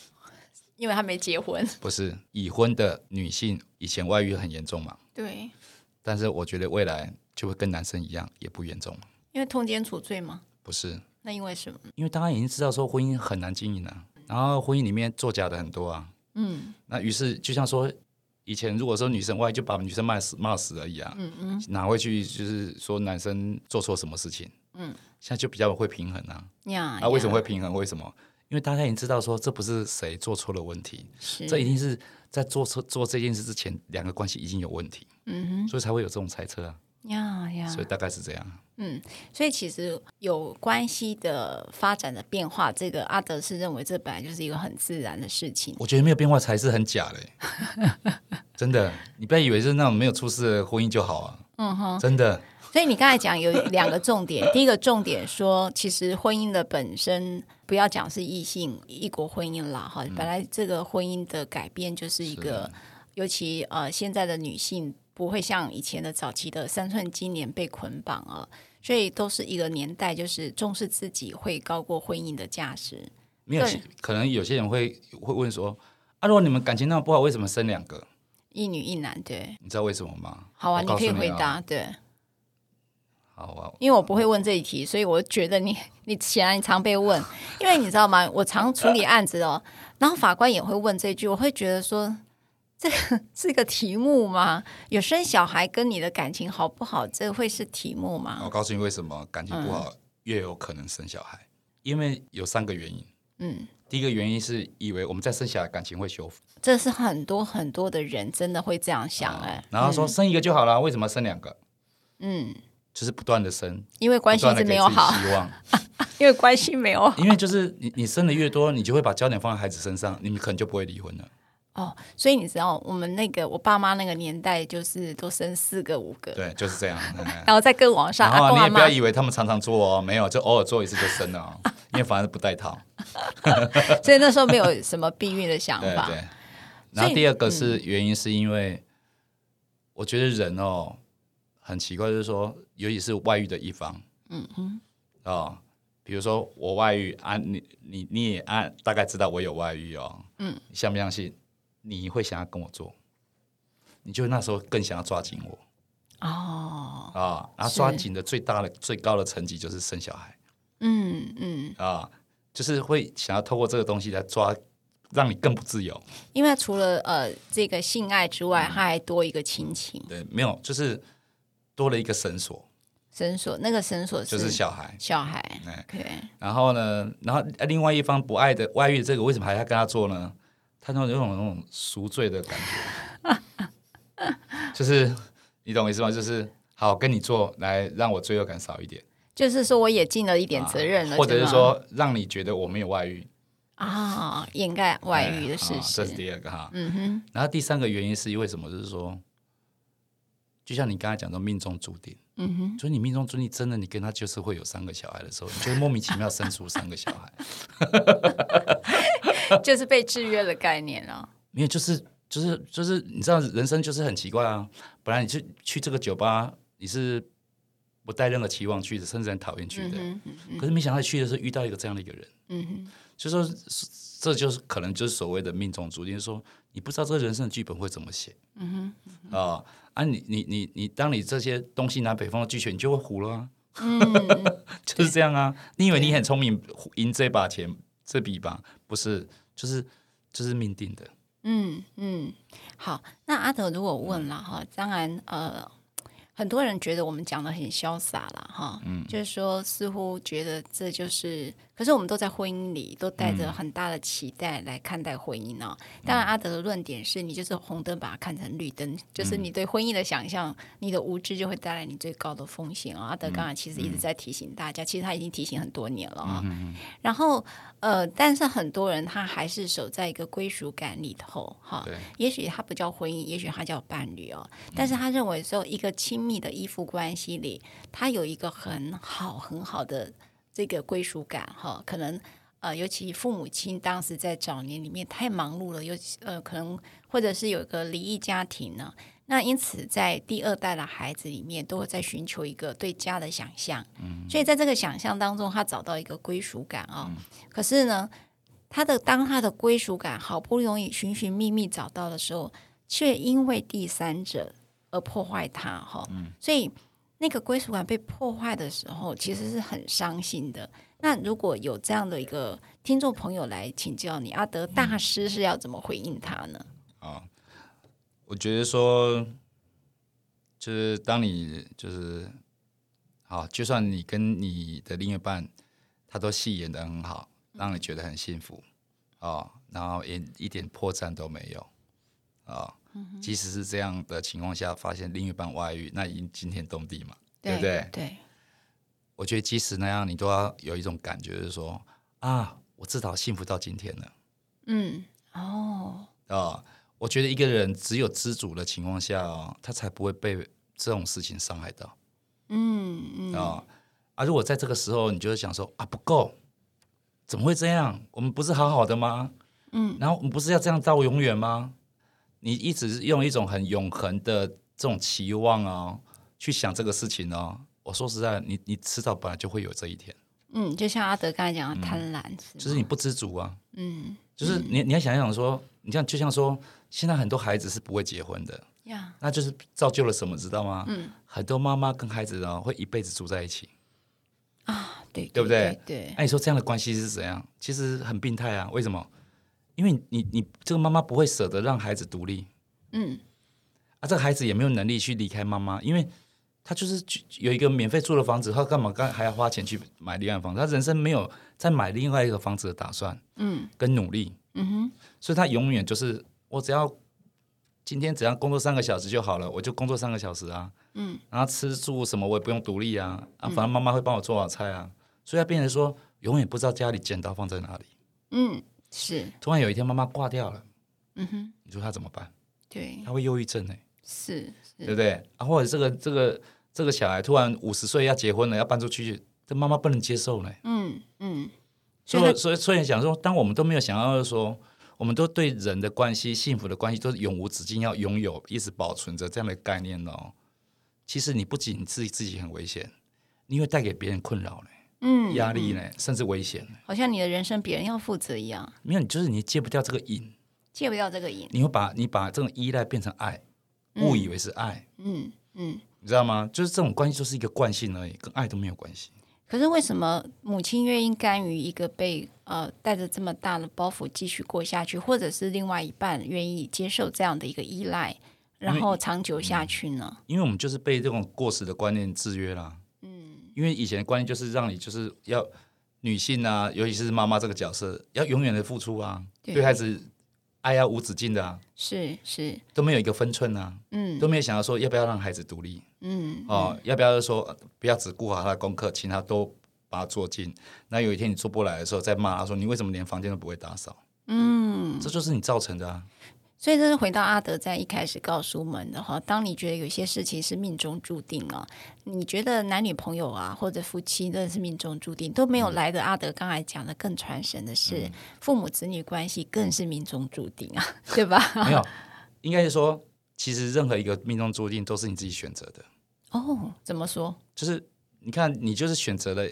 因为她没结婚，不是已婚的女性以前外遇很严重嘛，对，但是我觉得未来。就会跟男生一样，也不严重。因为通奸处罪吗？不是。那因为什么？因为大家已经知道说婚姻很难经营了，然后婚姻里面作假的很多啊。嗯。那于是就像说，以前如果说女生外就把女生骂死骂死而已啊。嗯嗯。哪会去就是说男生做错什么事情？嗯。现在就比较会平衡啊。呀。那为什么会平衡？为什么？因为大家已经知道说这不是谁做错了问题，这一定是在做错做这件事之前，两个关系已经有问题，嗯哼，所以才会有这种猜测啊。呀呀，所以大概是这样。嗯，所以其实有关系的发展的变化，这个阿德是认为这本来就是一个很自然的事情。我觉得没有变化才是很假的，真的，你不要以为是那种没有出事的婚姻就好啊。嗯哼，真的。所以你刚才讲有两个重点，第一个重点说，其实婚姻的本身不要讲是异性异国婚姻了哈，本来这个婚姻的改变就是一个，尤其呃现在的女性。不会像以前的早期的三寸金莲被捆绑啊，所以都是一个年代，就是重视自己会高过婚姻的价值。没有，可能有些人会会问说：啊，如果你们感情那么不好，为什么生两个？一女一男，对。你知道为什么吗？好啊，你，你可以回答。对，好啊，因为我不会问这一题，所以我觉得你你显然你常被问，因为你知道吗？我常处理案子哦，然后法官也会问这句，我会觉得说。这 是个题目吗？有生小孩跟你的感情好不好，这会是题目吗？我告诉你为什么感情不好越有可能生小孩，嗯、因为有三个原因。嗯，第一个原因是以为我们再生小孩感情会修复，这是很多很多的人真的会这样想哎、欸。然后说生一个就好了，嗯、为什么生两个？嗯，就是不断的生，因为关系是没有好，希望，因为关系没有好，因为就是你你生的越多，你就会把焦点放在孩子身上，你们可能就不会离婚了。哦，所以你知道我们那个我爸妈那个年代，就是都生四个五个，对，就是这样。然后再更往上，然后你也不要以为他们常常做哦，没有，就偶尔做一次就生了哦，因为反正不带套。所以那时候没有什么避孕的想法。对，对。然后第二个是原因，是因为我觉得人哦很奇怪，就是说，尤其是外遇的一方，嗯嗯，哦，比如说我外遇啊，你你你也啊，大概知道我有外遇哦，嗯，你相不相信？你会想要跟我做，你就那时候更想要抓紧我哦啊，然后抓紧的最大的最高的成绩就是生小孩，嗯嗯啊，就是会想要透过这个东西来抓，让你更不自由。因为除了呃这个性爱之外，嗯、还多一个亲情。对，没有，就是多了一个绳索。绳索，那个绳索就是小孩，小孩。对。然后呢，然后另外一方不爱的外遇，这个为什么还要跟他做呢？他那种有种那种赎罪的感觉，就是你懂我意思吗？就是好跟你做，来让我罪恶感少一点。就是说我也尽了一点责任了，或者是说让你觉得我没有外遇啊，掩盖外遇的事实。这是第二个哈。嗯哼。然后第三个原因是因为什么？就是说，就像你刚才讲的命中注定。嗯哼。所以你命中注定真的，你跟他就是会有三个小孩的时候，你就会莫名其妙生出三个小孩。就是被制约的概念啊，没有，就是就是就是，你知道，人生就是很奇怪啊。本来你去去这个酒吧，你是不带任何期望去的，甚至很讨厌去的。嗯嗯嗯、可是没想到去的时候遇到一个这样的一个人，嗯哼，就说这就是可能就是所谓的命中注定，说你不知道这个人生的剧本会怎么写。嗯哼，嗯哼啊啊你，你你你你，当你这些东西南北方的俱全，你就会糊了啊。嗯，就是这样啊。你以为你很聪明，赢这把钱。这笔吧，不是，就是，就是命定的。嗯嗯，好，那阿德如果问了哈，当然呃。很多人觉得我们讲的很潇洒了哈，嗯，就是说似乎觉得这就是，可是我们都在婚姻里，都带着很大的期待来看待婚姻哦。嗯、当然，阿德的论点是你就是红灯把它看成绿灯，就是你对婚姻的想象，你的无知就会带来你最高的风险哦。阿德刚才其实一直在提醒大家，其实他已经提醒很多年了啊。然后呃，但是很多人他还是守在一个归属感里头哈。对也许他不叫婚姻，也许他叫伴侣哦。但是他认为说一个亲。密的依附关系里，他有一个很好很好的这个归属感哈，可能呃，尤其父母亲当时在早年里面太忙碌了，尤其呃，可能或者是有一个离异家庭呢，那因此在第二代的孩子里面都会在寻求一个对家的想象，嗯，所以在这个想象当中，他找到一个归属感啊，嗯，可是呢，他的当他的归属感好不容易寻寻觅觅找到的时候，却因为第三者。而破坏他哈，所以那个归属感被破坏的时候，其实是很伤心的。那如果有这样的一个听众朋友来请教你，阿德大师是要怎么回应他呢？啊，我觉得说，就是当你就是好，就算你跟你的另一半他都戏演的很好，让你觉得很幸福哦，然后也一点破绽都没有啊。哦嗯、即使是这样的情况下，发现另一半外遇，那已经惊天动地嘛，对，对不对？对。我觉得即使那样，你都要有一种感觉，就是说啊，我至少幸福到今天了。嗯，哦，啊、哦，我觉得一个人只有知足的情况下，他才不会被这种事情伤害到。嗯嗯。啊、哦，啊，如果在这个时候，你就会想说啊，不够，怎么会这样？我们不是好好的吗？嗯，然后我们不是要这样到永远吗？你一直用一种很永恒的这种期望哦，去想这个事情哦。我说实在，你你迟早本来就会有这一天。嗯，就像阿德刚才讲的贪婪，嗯，就是你不知足啊。嗯，就是你你要想一想说，你像就像说，现在很多孩子是不会结婚的呀，那就是造就了什么，知道吗？嗯，很多妈妈跟孩子呢会一辈子住在一起啊，对对不对？对。那你说这样的关系是怎样？其实很病态啊。为什么？因为你你这个妈妈不会舍得让孩子独立，嗯，啊，这个孩子也没有能力去离开妈妈，因为他就是有一个免费住的房子，他干嘛干还要花钱去买另外一房子？他人生没有再买另外一个房子的打算，嗯，跟努力，嗯哼，所以他永远就是我只要今天只要工作三个小时就好了，我就工作三个小时啊，嗯，然后吃住什么我也不用独立啊，啊，反正妈妈会帮我做好菜啊，所以他变成说永远不知道家里剪刀放在哪里，嗯。是，突然有一天妈妈挂掉了，嗯哼，你说他怎么办？对，他会忧郁症呢，是，是，对不对？啊，或者这个这个这个小孩突然五十岁要结婚了，要搬出去，这妈妈不能接受呢。嗯嗯，所以所以所以想说，当我们都没有想要说，我们都对人的关系、幸福的关系都是永无止境要拥有，一直保存着这样的概念哦。其实你不仅自己自己很危险，你会带给别人困扰呢。嗯，压力呢，甚至危险，好像你的人生别人要负责一样。没有，你就是你戒不掉这个瘾，戒不掉这个瘾，你会把你把这种依赖变成爱，误、嗯、以为是爱。嗯嗯，你知道吗？就是这种关系就是一个惯性而已，跟爱都没有关系。可是为什么母亲愿意甘于一个被呃带着这么大的包袱继续过下去，或者是另外一半愿意接受这样的一个依赖，然后长久下去呢？因为我们就是被这种过时的观念制约了。因为以前的观念就是让你就是要女性啊，尤其是妈妈这个角色，要永远的付出啊，对，对孩子爱要无止境的啊，是是都没有一个分寸啊，嗯，都没有想要说要不要让孩子独立，嗯，哦，嗯、要不要说不要只顾好他的功课，其他都把它做尽。那有一天你做不来的时候，再骂他说你为什么连房间都不会打扫？嗯，这就是你造成的啊。所以这是回到阿德在一开始告诉我们的哈，当你觉得有些事情是命中注定啊，你觉得男女朋友啊或者夫妻真的是命中注定都没有来的。阿德刚才讲的更传神的是，父母子女关系更是命中注定啊，对吧？没有，应该是说，其实任何一个命中注定都是你自己选择的。哦，怎么说？就是你看，你就是选择了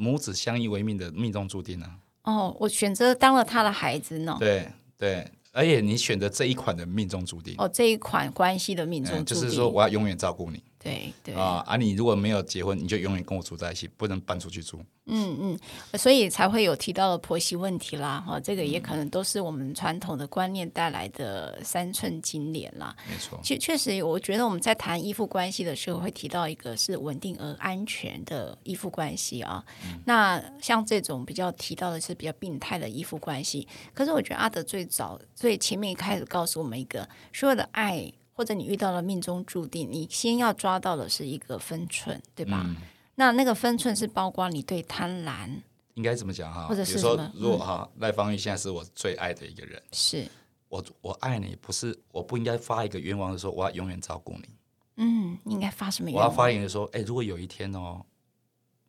母子相依为命的命中注定啊。哦，我选择当了他的孩子呢。对对。而且你选择这一款的命中注定哦，这一款关系的命中注定，就是说我要永远照顾你。对对啊，而你如果没有结婚，你就永远跟我住在一起，不能搬出去住。嗯嗯，所以才会有提到的婆媳问题啦。哈，这个也可能都是我们传统的观念带来的三寸金莲啦。没错，其实确实，我觉得我们在谈依附关系的时候，会提到一个是稳定而安全的依附关系啊。嗯、那像这种比较提到的是比较病态的依附关系。可是我觉得阿德最早最前面一开始告诉我们一个所有的爱。或者你遇到了命中注定，你先要抓到的是一个分寸，对吧？嗯、那那个分寸是包括你对贪婪，应该怎么讲哈？或者是说，如果哈赖芳玉现在是我最爱的一个人，是我我爱你，不是我不应该发一个愿望说我要永远照顾你。嗯，应该发什么愿望？我要发言的说，哎，如果有一天哦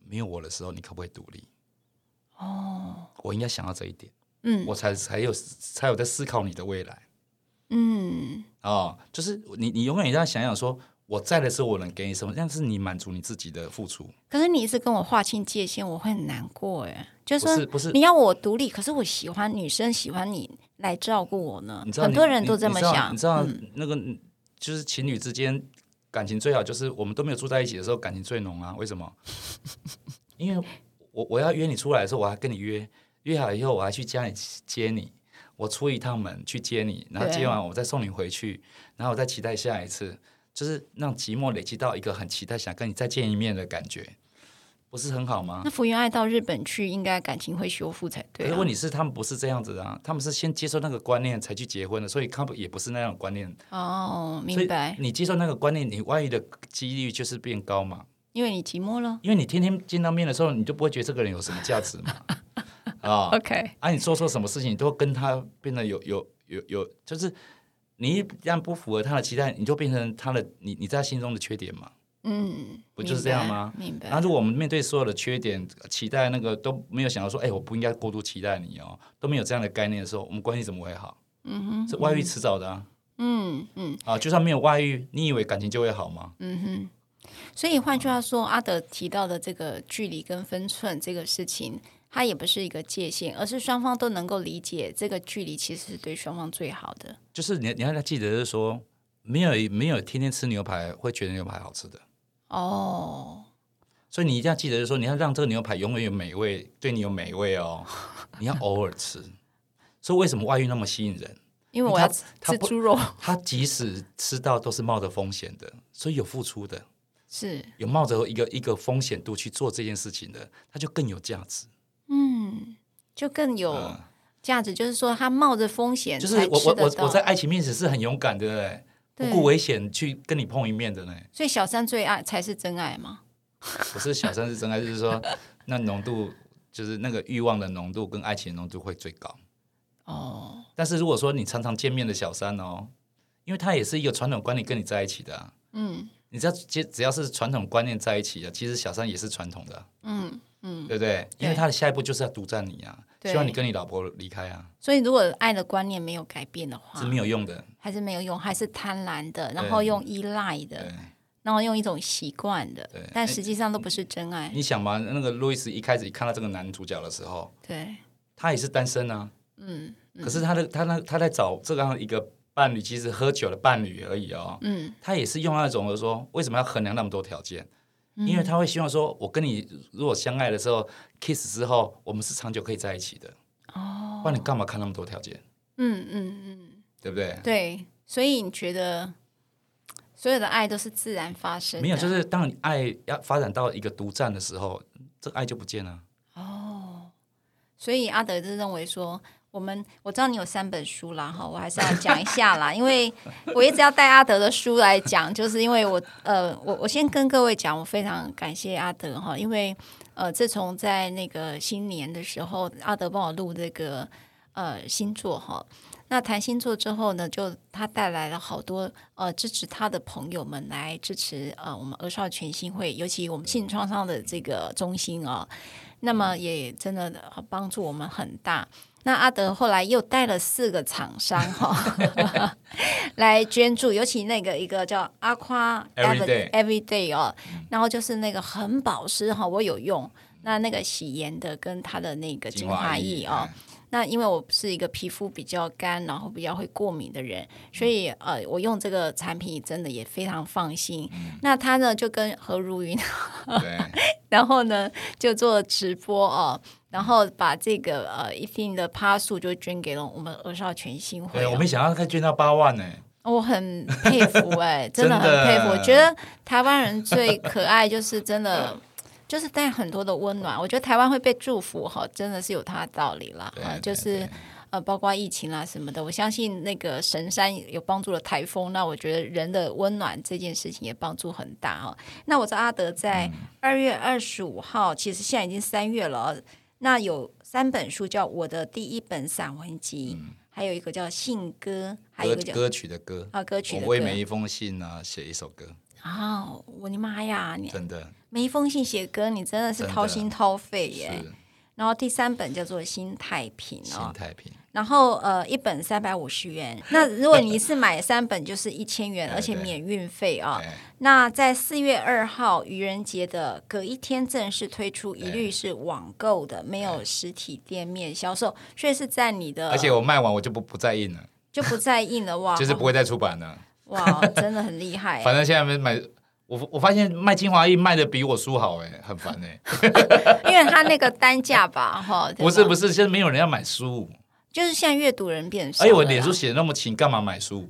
没有我的时候，你可不可以独立？哦，我应该想到这一点，嗯，我才才有才有在思考你的未来。嗯，哦，就是你，你永远要想想说，我在的时候我能给你什么，但是你满足你自己的付出。可是你一直跟我划清界限，我会很难过哎。就是说，不是，你要我独立，可是我喜欢女生，喜欢你来照顾我呢。很多人都这么想。你知道，那个就是情侣之间感情最好，就是我们都没有住在一起的时候，感情最浓啊。为什么？因为我我要约你出来的时候，我还跟你约，约好以后，我还去家里接你。我出一趟门去接你，然后接完我再送你回去，然后我再期待下一次，就是让寂寞累积到一个很期待想跟你再见一面的感觉。不是很好吗？那福原爱到日本去，应该感情会修复才对、啊。可是问题是，他们不是这样子的啊，他们是先接受那个观念才去结婚的，所以他们也不是那样的观念。哦，明白。你接受那个观念，你外遇的几率就是变高嘛？因为你寂寞了。因为你天天见到面的时候，你就不会觉得这个人有什么价值嘛？啊，OK。啊，你做错什么事情，你都跟他变得有有有有，就是你一旦不符合他的期待，你就变成他的你你在他心中的缺点嘛？嗯，不就是这样吗？明白。那如果我们面对所有的缺点、期待，那个都没有想到说，哎、欸，我不应该过度期待你哦，都没有这样的概念的时候，我们关系怎么会好？嗯哼，是外遇迟早的啊。嗯嗯。啊，就算没有外遇，你以为感情就会好吗？嗯哼。所以换句话说，阿德提到的这个距离跟分寸这个事情，它也不是一个界限，而是双方都能够理解这个距离其实是对双方最好的。就是你你要记得就是说，没有没有天天吃牛排会觉得牛排好吃的。哦，oh. 所以你一定要记得，就是说你要让这个牛排永远有美味，对你有美味哦。你要偶尔吃。所以为什么外遇那么吸引人？因为我要吃猪肉。他即使吃到都是冒着风险的，所以有付出的，是有冒着一个一个风险度去做这件事情的，他就更有价值。嗯，就更有价值。嗯、就是说，他冒着风险，就是我我我我在爱情面前是很勇敢的，对不对？不顾危险去跟你碰一面的呢，所以小三最爱才是真爱吗？不是小三是真爱，就是说 那浓度就是那个欲望的浓度跟爱情的浓度会最高哦。但是如果说你常常见面的小三哦，因为他也是一个传统观念跟你在一起的，啊，嗯，你只要只只要是传统观念在一起的，其实小三也是传统的，嗯嗯，对不对？因为他的下一步就是要独占你啊。希望你跟你老婆离开啊！所以如果爱的观念没有改变的话，是没有用的，还是没有用，还是贪婪的，然后用依赖的，然后用一种习惯的，但实际上都不是真爱。你想嘛，那个路易斯一开始一看到这个男主角的时候，对，他也是单身啊，嗯，嗯，可是他的他那他在找这样一个伴侣，其实喝酒的伴侣而已哦，嗯，他也是用那种说，为什么要衡量那么多条件？因为他会希望说，我跟你如果相爱的时候，kiss 之后，我们是长久可以在一起的。哦，不然你干嘛看那么多条件？嗯嗯嗯，对不对？对，所以你觉得所有的爱都是自然发生？没有，就是当你爱要发展到一个独占的时候，这个爱就不见了。哦，所以阿德就认为说，我们我知道你有三本书啦，哈，我还是要讲一下啦，因为我一直要带阿德的书来讲，就是因为我呃，我我先跟各位讲，我非常感谢阿德哈，因为。呃，自从在那个新年的时候，阿德帮我录这个呃星座哈，那谈星座之后呢，就他带来了好多呃支持他的朋友们来支持呃我们儿少全心会，尤其我们性创伤的这个中心啊、哦，那么也真的帮助我们很大。那阿德后来又带了四个厂商哈、哦、来捐助，尤其那个一个叫阿夸 Everyday Everyday 哦，然后就是那个很保湿哈，我有用。那那个洗颜的跟它的那个精华液哦，那因为我是一个皮肤比较干，然后比较会过敏的人，所以呃，我用这个产品真的也非常放心。嗯、那他呢就跟何如云，然后呢就做直播哦。然后把这个呃一定的趴数就捐给了我们儿少全新会、哦。我没想到他捐到八万呢。我很佩服哎，真的很佩服。我觉得台湾人最可爱就是真的，就是带很多的温暖。我觉得台湾会被祝福哈，真的是有它的道理啦。啊，就是呃，包括疫情啦什么的，我相信那个神山有帮助了台风。那我觉得人的温暖这件事情也帮助很大哈。那我知道阿德在二月二十五号，其实现在已经三月了。那有三本书，叫我的第一本散文集，嗯、还有一个叫信歌，还有一个叫歌曲的歌啊，歌曲的歌。我为每一封信啊写一首歌。哦，我的妈呀，你真的每一封信写歌，你真的是掏心掏肺耶。然后第三本叫做心太平哦，心太平。然后呃，一本三百五十元。那如果你一次买三本，就是一千元，而且免运费啊。那在四月二号愚人节的隔一天正式推出，一律是网购的，没有实体店面销售，所以是在你的。而且我卖完我就不不再印了，就不再印了哇！就是不会再出版了。哇，真的很厉害。反正现在没买，我我发现卖精华液卖的比我书好哎，很烦哎。因为他那个单价吧，哈。不是不是，现在没有人要买书。就是现在阅读人变少。哎，我脸书写的那么勤，干嘛买书？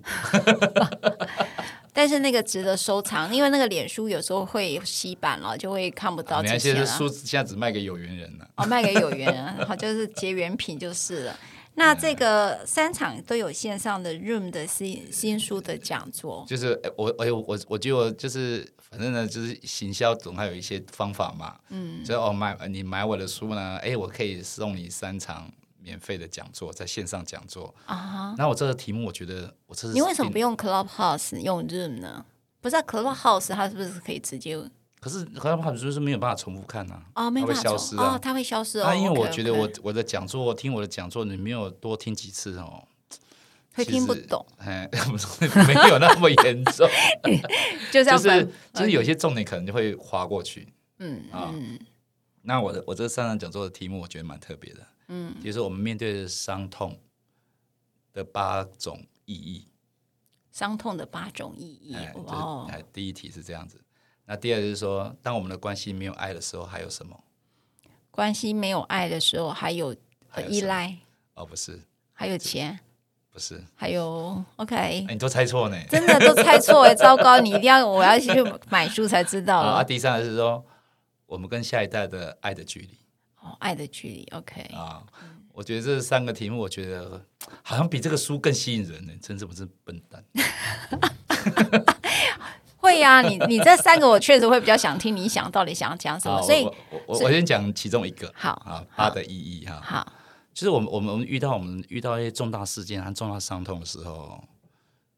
但是那个值得收藏，因为那个脸书有时候会洗版了，就会看不到这些了。你看，现在书现在只卖给有缘人了。哦，卖给有缘人，好，就是结缘品就是了。那这个三场都有线上的 Room 的新新书的讲座，就是我我我我觉得就是反正呢，就是行销总还有一些方法嘛。嗯，所以哦买你买我的书呢，哎，我可以送你三场免费的讲座，在线上讲座啊。那我这个题目，我觉得我这是你为什么不用 Clubhouse 用 Room 呢？不是 Clubhouse 它是不是可以直接？可是 Clubhouse 就是没有办法重复看呐，哦，没办法消失哦，它会消失哦。那因为我觉得我我的讲座，听我的讲座，你没有多听几次哦，会听不懂，哎，没有那么严重，就是就是有些重点可能就会划过去，嗯啊。那我的我这三场讲座的题目，我觉得蛮特别的，嗯，就是我们面对的伤痛的八种意义，伤痛的八种意义，哇，哎，第一题是这样子。那第二就是说，当我们的关系没有爱的时候，还有什么？关系没有爱的时候，还有依赖？哦，不是，还有钱？不是，还有 OK？你都猜错呢，真的都猜错哎，糟糕！你一定要我要去买书才知道啊。第三个是说，我们跟下一代的爱的距离。哦，爱的距离，OK 啊。我觉得这三个题目，我觉得好像比这个书更吸引人呢。真是不是笨蛋？会呀、啊，你你这三个我确实会比较想听，你想到底想要讲什么？所以，我我我先讲其中一个。好啊，八的意义哈。好，其实我们我们遇到我们遇到一些重大事件和重大伤痛的时候，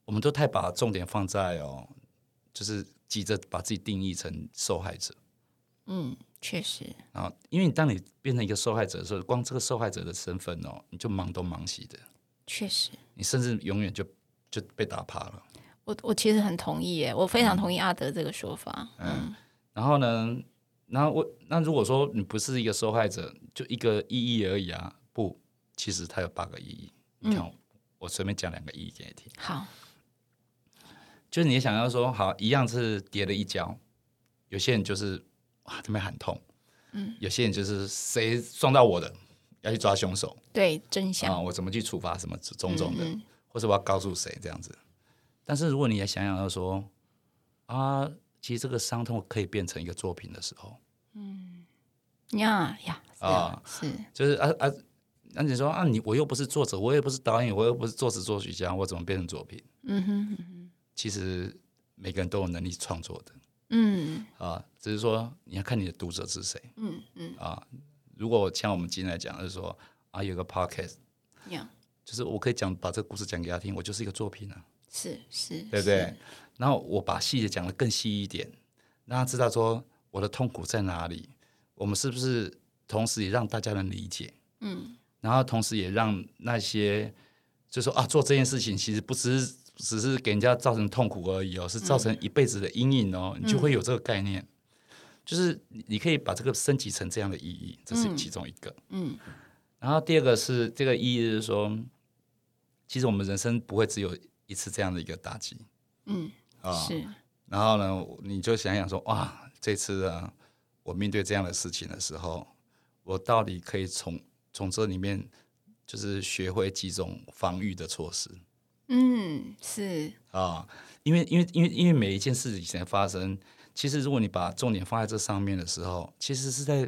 我们都太把重点放在哦，就是急着把自己定义成受害者。嗯，确实。啊，因为你当你变成一个受害者的时候，光这个受害者的身份哦，你就忙东忙西的。确实。你甚至永远就就被打趴了。我我其实很同意耶，我非常同意阿德这个说法。嗯，嗯然后呢，然后我那如果说你不是一个受害者，就一个意义而已啊？不，其实它有八个意义。你看，嗯、我随便讲两个意义给你听。好，就是你想要说，好，一样是跌了一跤，有些人就是哇，这边很痛。嗯，有些人就是谁撞到我的，要去抓凶手。对，真相啊，我怎么去处罚什么种种的，或者我要告诉谁这样子。但是如果你也想想要说啊，其实这个伤痛可以变成一个作品的时候，嗯。呀呀啊是。就是啊啊，那你说啊，你我又不是作者，我也不是导演，我又不是作词作曲家，我怎么变成作品？嗯哼，嗯哼，其实每个人都有能力创作的，嗯。啊，只是说你要看你的读者是谁，嗯嗯。啊，如果像我们今天来讲，就是说啊，有个 podcast，就是我可以讲把这个故事讲给他听，我就是一个作品啊。是是，对不对？然后我把细节讲得更细一点，让他知道说我的痛苦在哪里。我们是不是同时也让大家能理解？嗯，然后同时也让那些就说啊，做这件事情其实不只是只是给人家造成痛苦而已哦，是造成一辈子的阴影哦。嗯，你就会有这个概念，就是你可以把这个升级成这样的意义，这是其中一个。嗯，然后第二个是这个意义是说，其实我们人生不会只有。一次这样的一个打击，嗯啊，哦、是，然后呢，你就想想说，哇，这次啊，我面对这样的事情的时候，我到底可以从从这里面，就是学会几种防御的措施，嗯，是。啊、哦，因为因为因为因为每一件事情的发生，其实如果你把重点放在这上面的时候，其实是在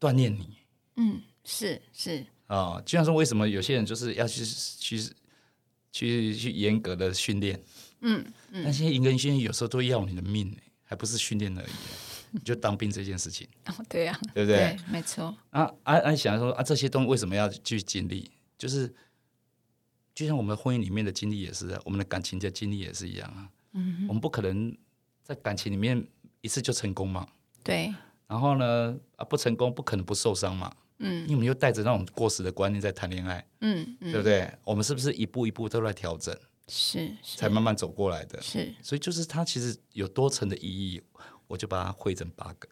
锻炼你，嗯，是是。啊、哦，就像说，为什么有些人就是要去去。去去严格的训练，嗯，嗯，但现在严格训练有时候都要你的命，还不是训练而已，你就当兵这件事情，哦，对呀，对不对？对，没错。啊啊啊！想说啊，这些东西为什么要去经历？就是就像我们婚姻里面的经历也是，我们的感情的经历也是一样啊。嗯，我们不可能在感情里面一次就成功嘛。对。然后呢，啊，不成功不可能不受伤嘛。嗯，因为我们又带着那种过时的观念在谈恋爱，嗯，嗯，对不对？我们是不是一步一步都在调整？是，是，才慢慢走过来的。是，所以就是它其实有多层的意义，我就把它汇成八个。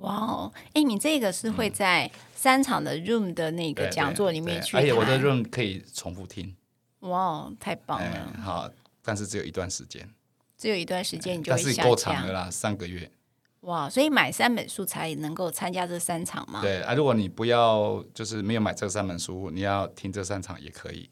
哇哦，哎，你这个是会在三场的 Room 的那个讲座里面去，而且我的 Room 可以重复听。哇哦，太棒了！好，但是只有一段时间，只有一段时间，你就会下但是够长的啦，三个月。哇，所以买三本书才能够参加这三场吗？对啊，如果你不要就是没有买这三本书，你要听这三场也可以，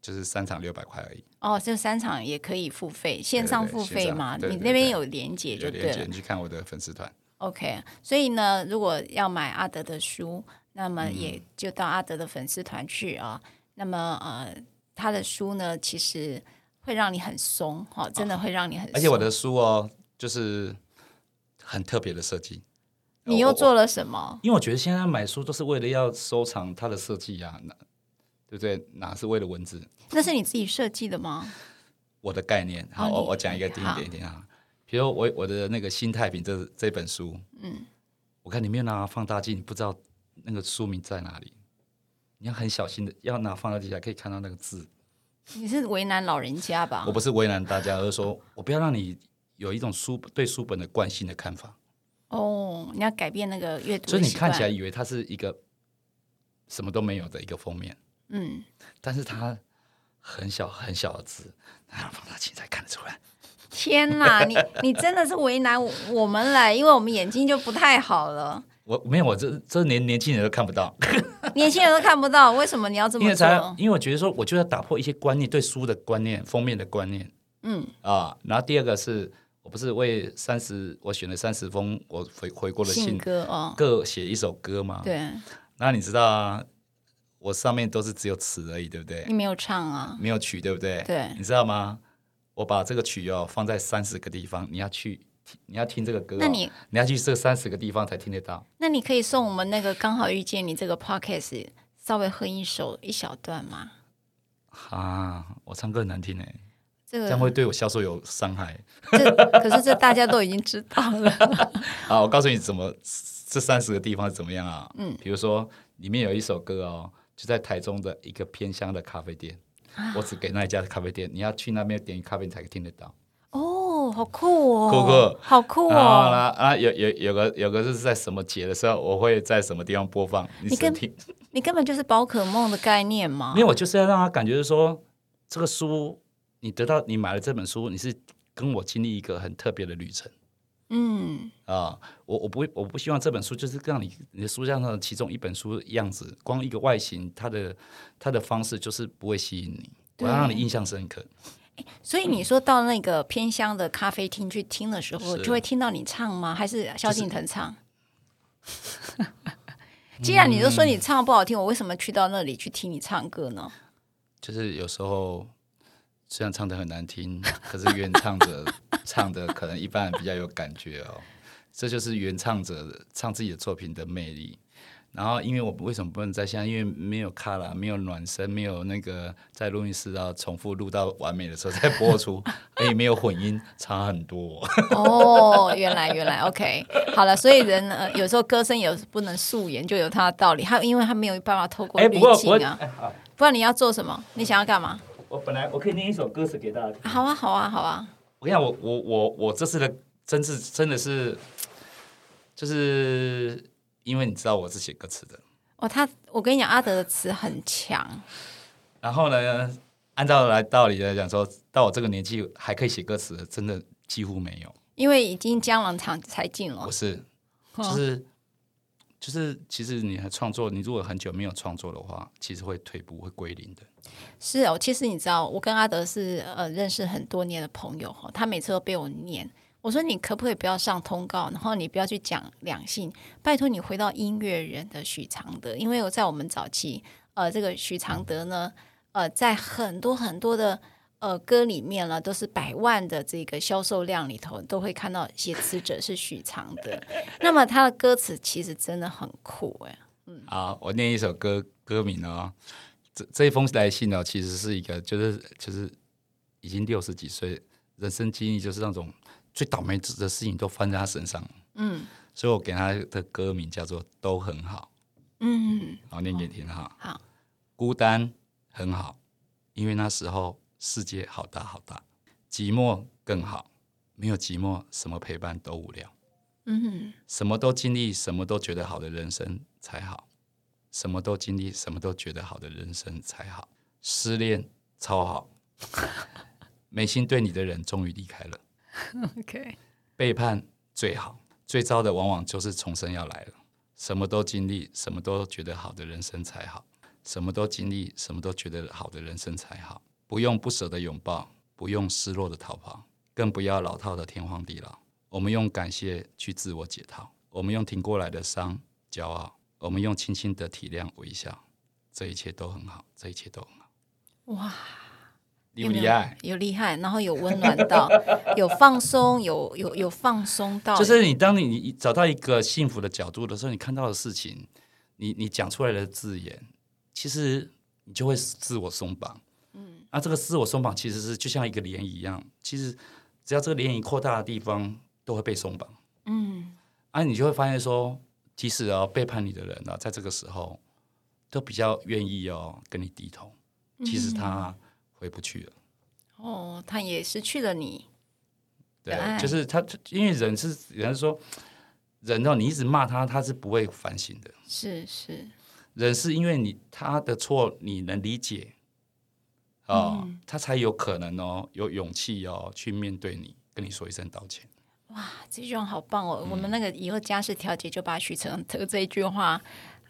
就是三场六百块而已。哦，这三场也可以付费，线上付费吗？你那边有连结就对了。你去看我的粉丝团。OK，所以呢，如果要买阿德的书，那么也就到阿德的粉丝团去啊。嗯、那么呃，他的书呢，其实会让你很松哈、哦，真的会让你很松。而且我的书哦，就是很特别的设计。你又做了什么？因为我觉得现在买书都是为了要收藏它的设计呀，对不对？哪是为了文字？那是你自己设计的吗？我的概念，好，我我讲一个点点点啊。比如我我的那个心太平这这本书，嗯，我看你没有拿放大镜，你不知道那个书名在哪里。你要很小心的，要拿放大镜才可以看到那个字。你是为难老人家吧？我不是为难大家，而是说我不要让你有一种书对书本的惯性的看法。哦，你要改变那个阅读，所以你看起来以为它是一个什么都没有的一个封面，嗯，但是它很小很小的字，拿放大镜才看得出来。天哪，你你真的是为难我们了，因为我们眼睛就不太好了。我没有，我这这连年轻人都看不到，年轻人都看不到，为什么你要这么做？因为，因为我觉得说，我就要打破一些观念，对书的观念，封面的观念，嗯啊，然后第二个是。我不是为三十，我选了三十封我回回过的信，信歌哦，各写一首歌嘛。对。那你知道啊，我上面都是只有词而已，对不对？你没有唱啊？没有曲，对不对？对。你知道吗？我把这个曲哦放在三十个地方，你要去，你要听这个歌，哦，那你你要去这三十个地方才听得到。那你可以送我们那个刚好遇见你这个 podcast 稍微哼一首一小段吗？啊，我唱歌很难听哎。这个将会对我销售有伤害。这可是这大家都已经知道了。好，我告诉你怎么这三十个地方是怎么样啊？嗯，比如说里面有一首歌哦，就在台中的一个偏乡的咖啡店，啊、我只给那一家的咖啡店，你要去那边点咖啡才听得到。哦，好酷哦！酷酷，好酷哦！啊啊，有有有个有个是在什么节的时候，我会在什么地方播放？你听，你，你根本就是宝可梦的概念嘛？因为我就是要让他感觉是说这个书。你得到你买了这本书，你是跟我经历一个很特别的旅程。嗯啊，我我不会，我不希望这本书就是让你你的书架上的其中一本书的样子，光一个外形，它的它的方式就是不会吸引你。我要让你印象深刻。所以你说到那个偏乡的咖啡厅去听的时候，就会听到你唱吗？还是萧敬腾唱？就是、既然你都说你唱不好听，我为什么去到那里去听你唱歌呢？就是有时候。虽然唱的很难听，可是原唱者唱的可能一般人比较有感觉哦。这就是原唱者唱自己的作品的魅力。然后，因为我为什么不能在现在？因为没有卡拉，没有暖身，没有那个在录音室要重复录到完美的时候再播出，所以没有混音，差很多。哦，原来原来 OK，好了，所以人呃有时候歌声有不能素颜，就有它的道理。他因为他没有办法透过滤镜啊。不然你要做什么？你想要干嘛？我本来我可以念一首歌词给大家听。好啊，好啊，好啊！我跟你讲，我我我我这次的真是真的是，就是因为你知道我是写歌词的。哦，他我跟你讲，阿德的词很强。然后呢，按照来道理来讲，说到我这个年纪还可以写歌词的，真的几乎没有。因为已经江郎才才尽了。不是，就是。就是，其实你还创作，你如果很久没有创作的话，其实会退步，会归零的。是哦，其实你知道，我跟阿德是呃认识很多年的朋友哈，他每次都被我念。我说你可不可以不要上通告，然后你不要去讲两性，拜托你回到音乐人的许常德，因为我在我们早期，呃，这个许常德呢，呃，在很多很多的。呃，歌里面呢，都是百万的这个销售量里头，都会看到写词者是许常德。那么他的歌词其实真的很酷哎。嗯，好，我念一首歌歌名哦。这这一封来信呢，其实是一个就是就是已经六十几岁，人生经历就是那种最倒霉的事情都翻在他身上。嗯，所以我给他的歌名叫做都很好。嗯，好，念给你听哈。好，孤单很好，因为那时候。世界好大好大，寂寞更好，没有寂寞，什么陪伴都无聊。嗯哼，什么都经历，什么都觉得好的人生才好。什么都经历，什么都觉得好的人生才好。失恋超好，没心对你的人终于离开了。OK，背叛最好，最糟的往往就是重生要来了。什么都经历，什么都觉得好的人生才好。什么都经历，什么都觉得好的人生才好。不用不舍的拥抱，不用失落的逃跑，更不要老套的天荒地老。我们用感谢去自我解套，我们用挺过来的伤骄傲，我们用轻轻的体谅微笑，这一切都很好，这一切都很好。哇！厉不厉害？有厉害，然后有温暖到，有放松，有有有放松到。就是你当你你找到一个幸福的角度的时候，你看到的事情，你你讲出来的字眼，其实你就会自我松绑。嗯，那这个自我松绑其实是就像一个涟漪一样，其实只要这个涟漪扩大的地方，都会被松绑。嗯，啊，你就会发现说，其实哦，背叛你的人呢、啊，在这个时候都比较愿意哦跟你低头。其实他。回不去了，哦，他也失去了你。对，就是他，因为人是人说，人哦，你一直骂他，他是不会反省的。是是，人是因为你他的错，你能理解，哦，嗯、他才有可能哦，有勇气哦，去面对你，跟你说一声道歉。哇，这句话好棒哦！嗯、我们那个以后家事调解就把许承德这一句话。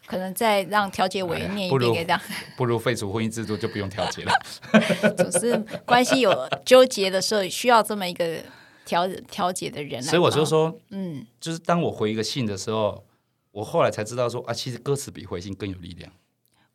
可能再让调解委员念一遍，这样 不如废除婚姻制度，就不用调解了。总是关系有纠结的时候，需要这么一个调调解的人。所以我就说，嗯，就是当我回一个信的时候，我后来才知道说啊，其实歌词比回信更有力量。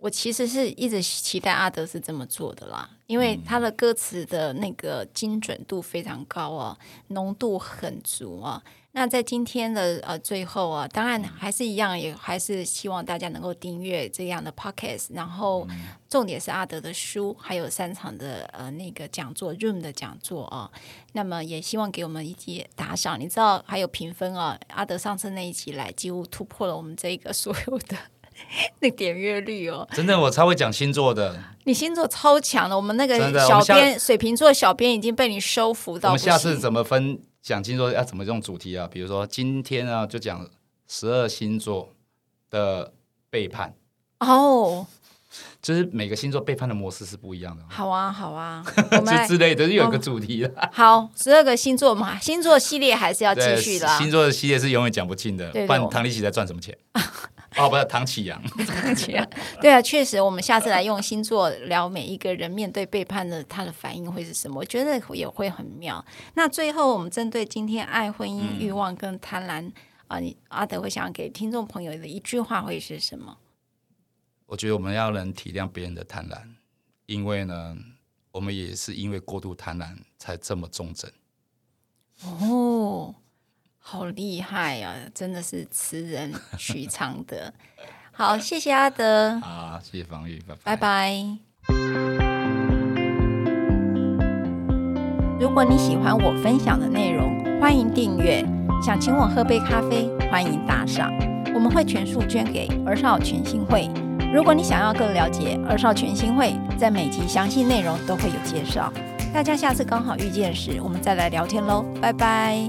我其实是一直期待阿德是这么做的啦，因为他的歌词的那个精准度非常高啊，浓度很足啊。那在今天的呃最后啊，当然还是一样，也还是希望大家能够订阅这样的 podcast。然后重点是阿德的书，还有三场的呃那个讲座，Room 的讲座啊。那么也希望给我们一些打赏，你知道还有评分啊。阿德上次那一集来，几乎突破了我们这个所有的 那点阅率哦。真的，我超会讲星座的。你星座超强的，我们那个小编水瓶座小编已经被你收服到。我们下次怎么分？讲星座要怎么用主题啊？比如说今天啊，就讲十二星座的背叛哦，就是每个星座背叛的模式是不一样的。好啊，好啊，这之类的就有个主题了。好，十二个星座嘛，星座系列还是要继续的。星座的系列是永远讲不尽的，不然唐立奇在赚什么钱？哦，不是唐启阳，唐綺阳，对啊，确实，我们下次来用星座聊每一个人面对背叛的他的反应会是什么？我觉得也会很妙。那最后，我们针对今天爱、婚姻、欲望跟贪婪、嗯、啊，你阿德会想给听众朋友的一句话会是什么？我觉得我们要能体谅别人的贪婪，因为呢，我们也是因为过度贪婪才这么重症。哦。好厉害呀、啊！真的是词人许常德。好，谢谢阿德。好，谢谢方玉，拜拜。拜拜。如果你喜欢我分享的内容，欢迎订阅。想请我喝杯咖啡，欢迎打赏。我们会全数捐给儿少全新会。如果你想要更了解儿少全新会，在每集详细内容都会有介绍。大家下次刚好遇见时，我们再来聊天喽。拜拜。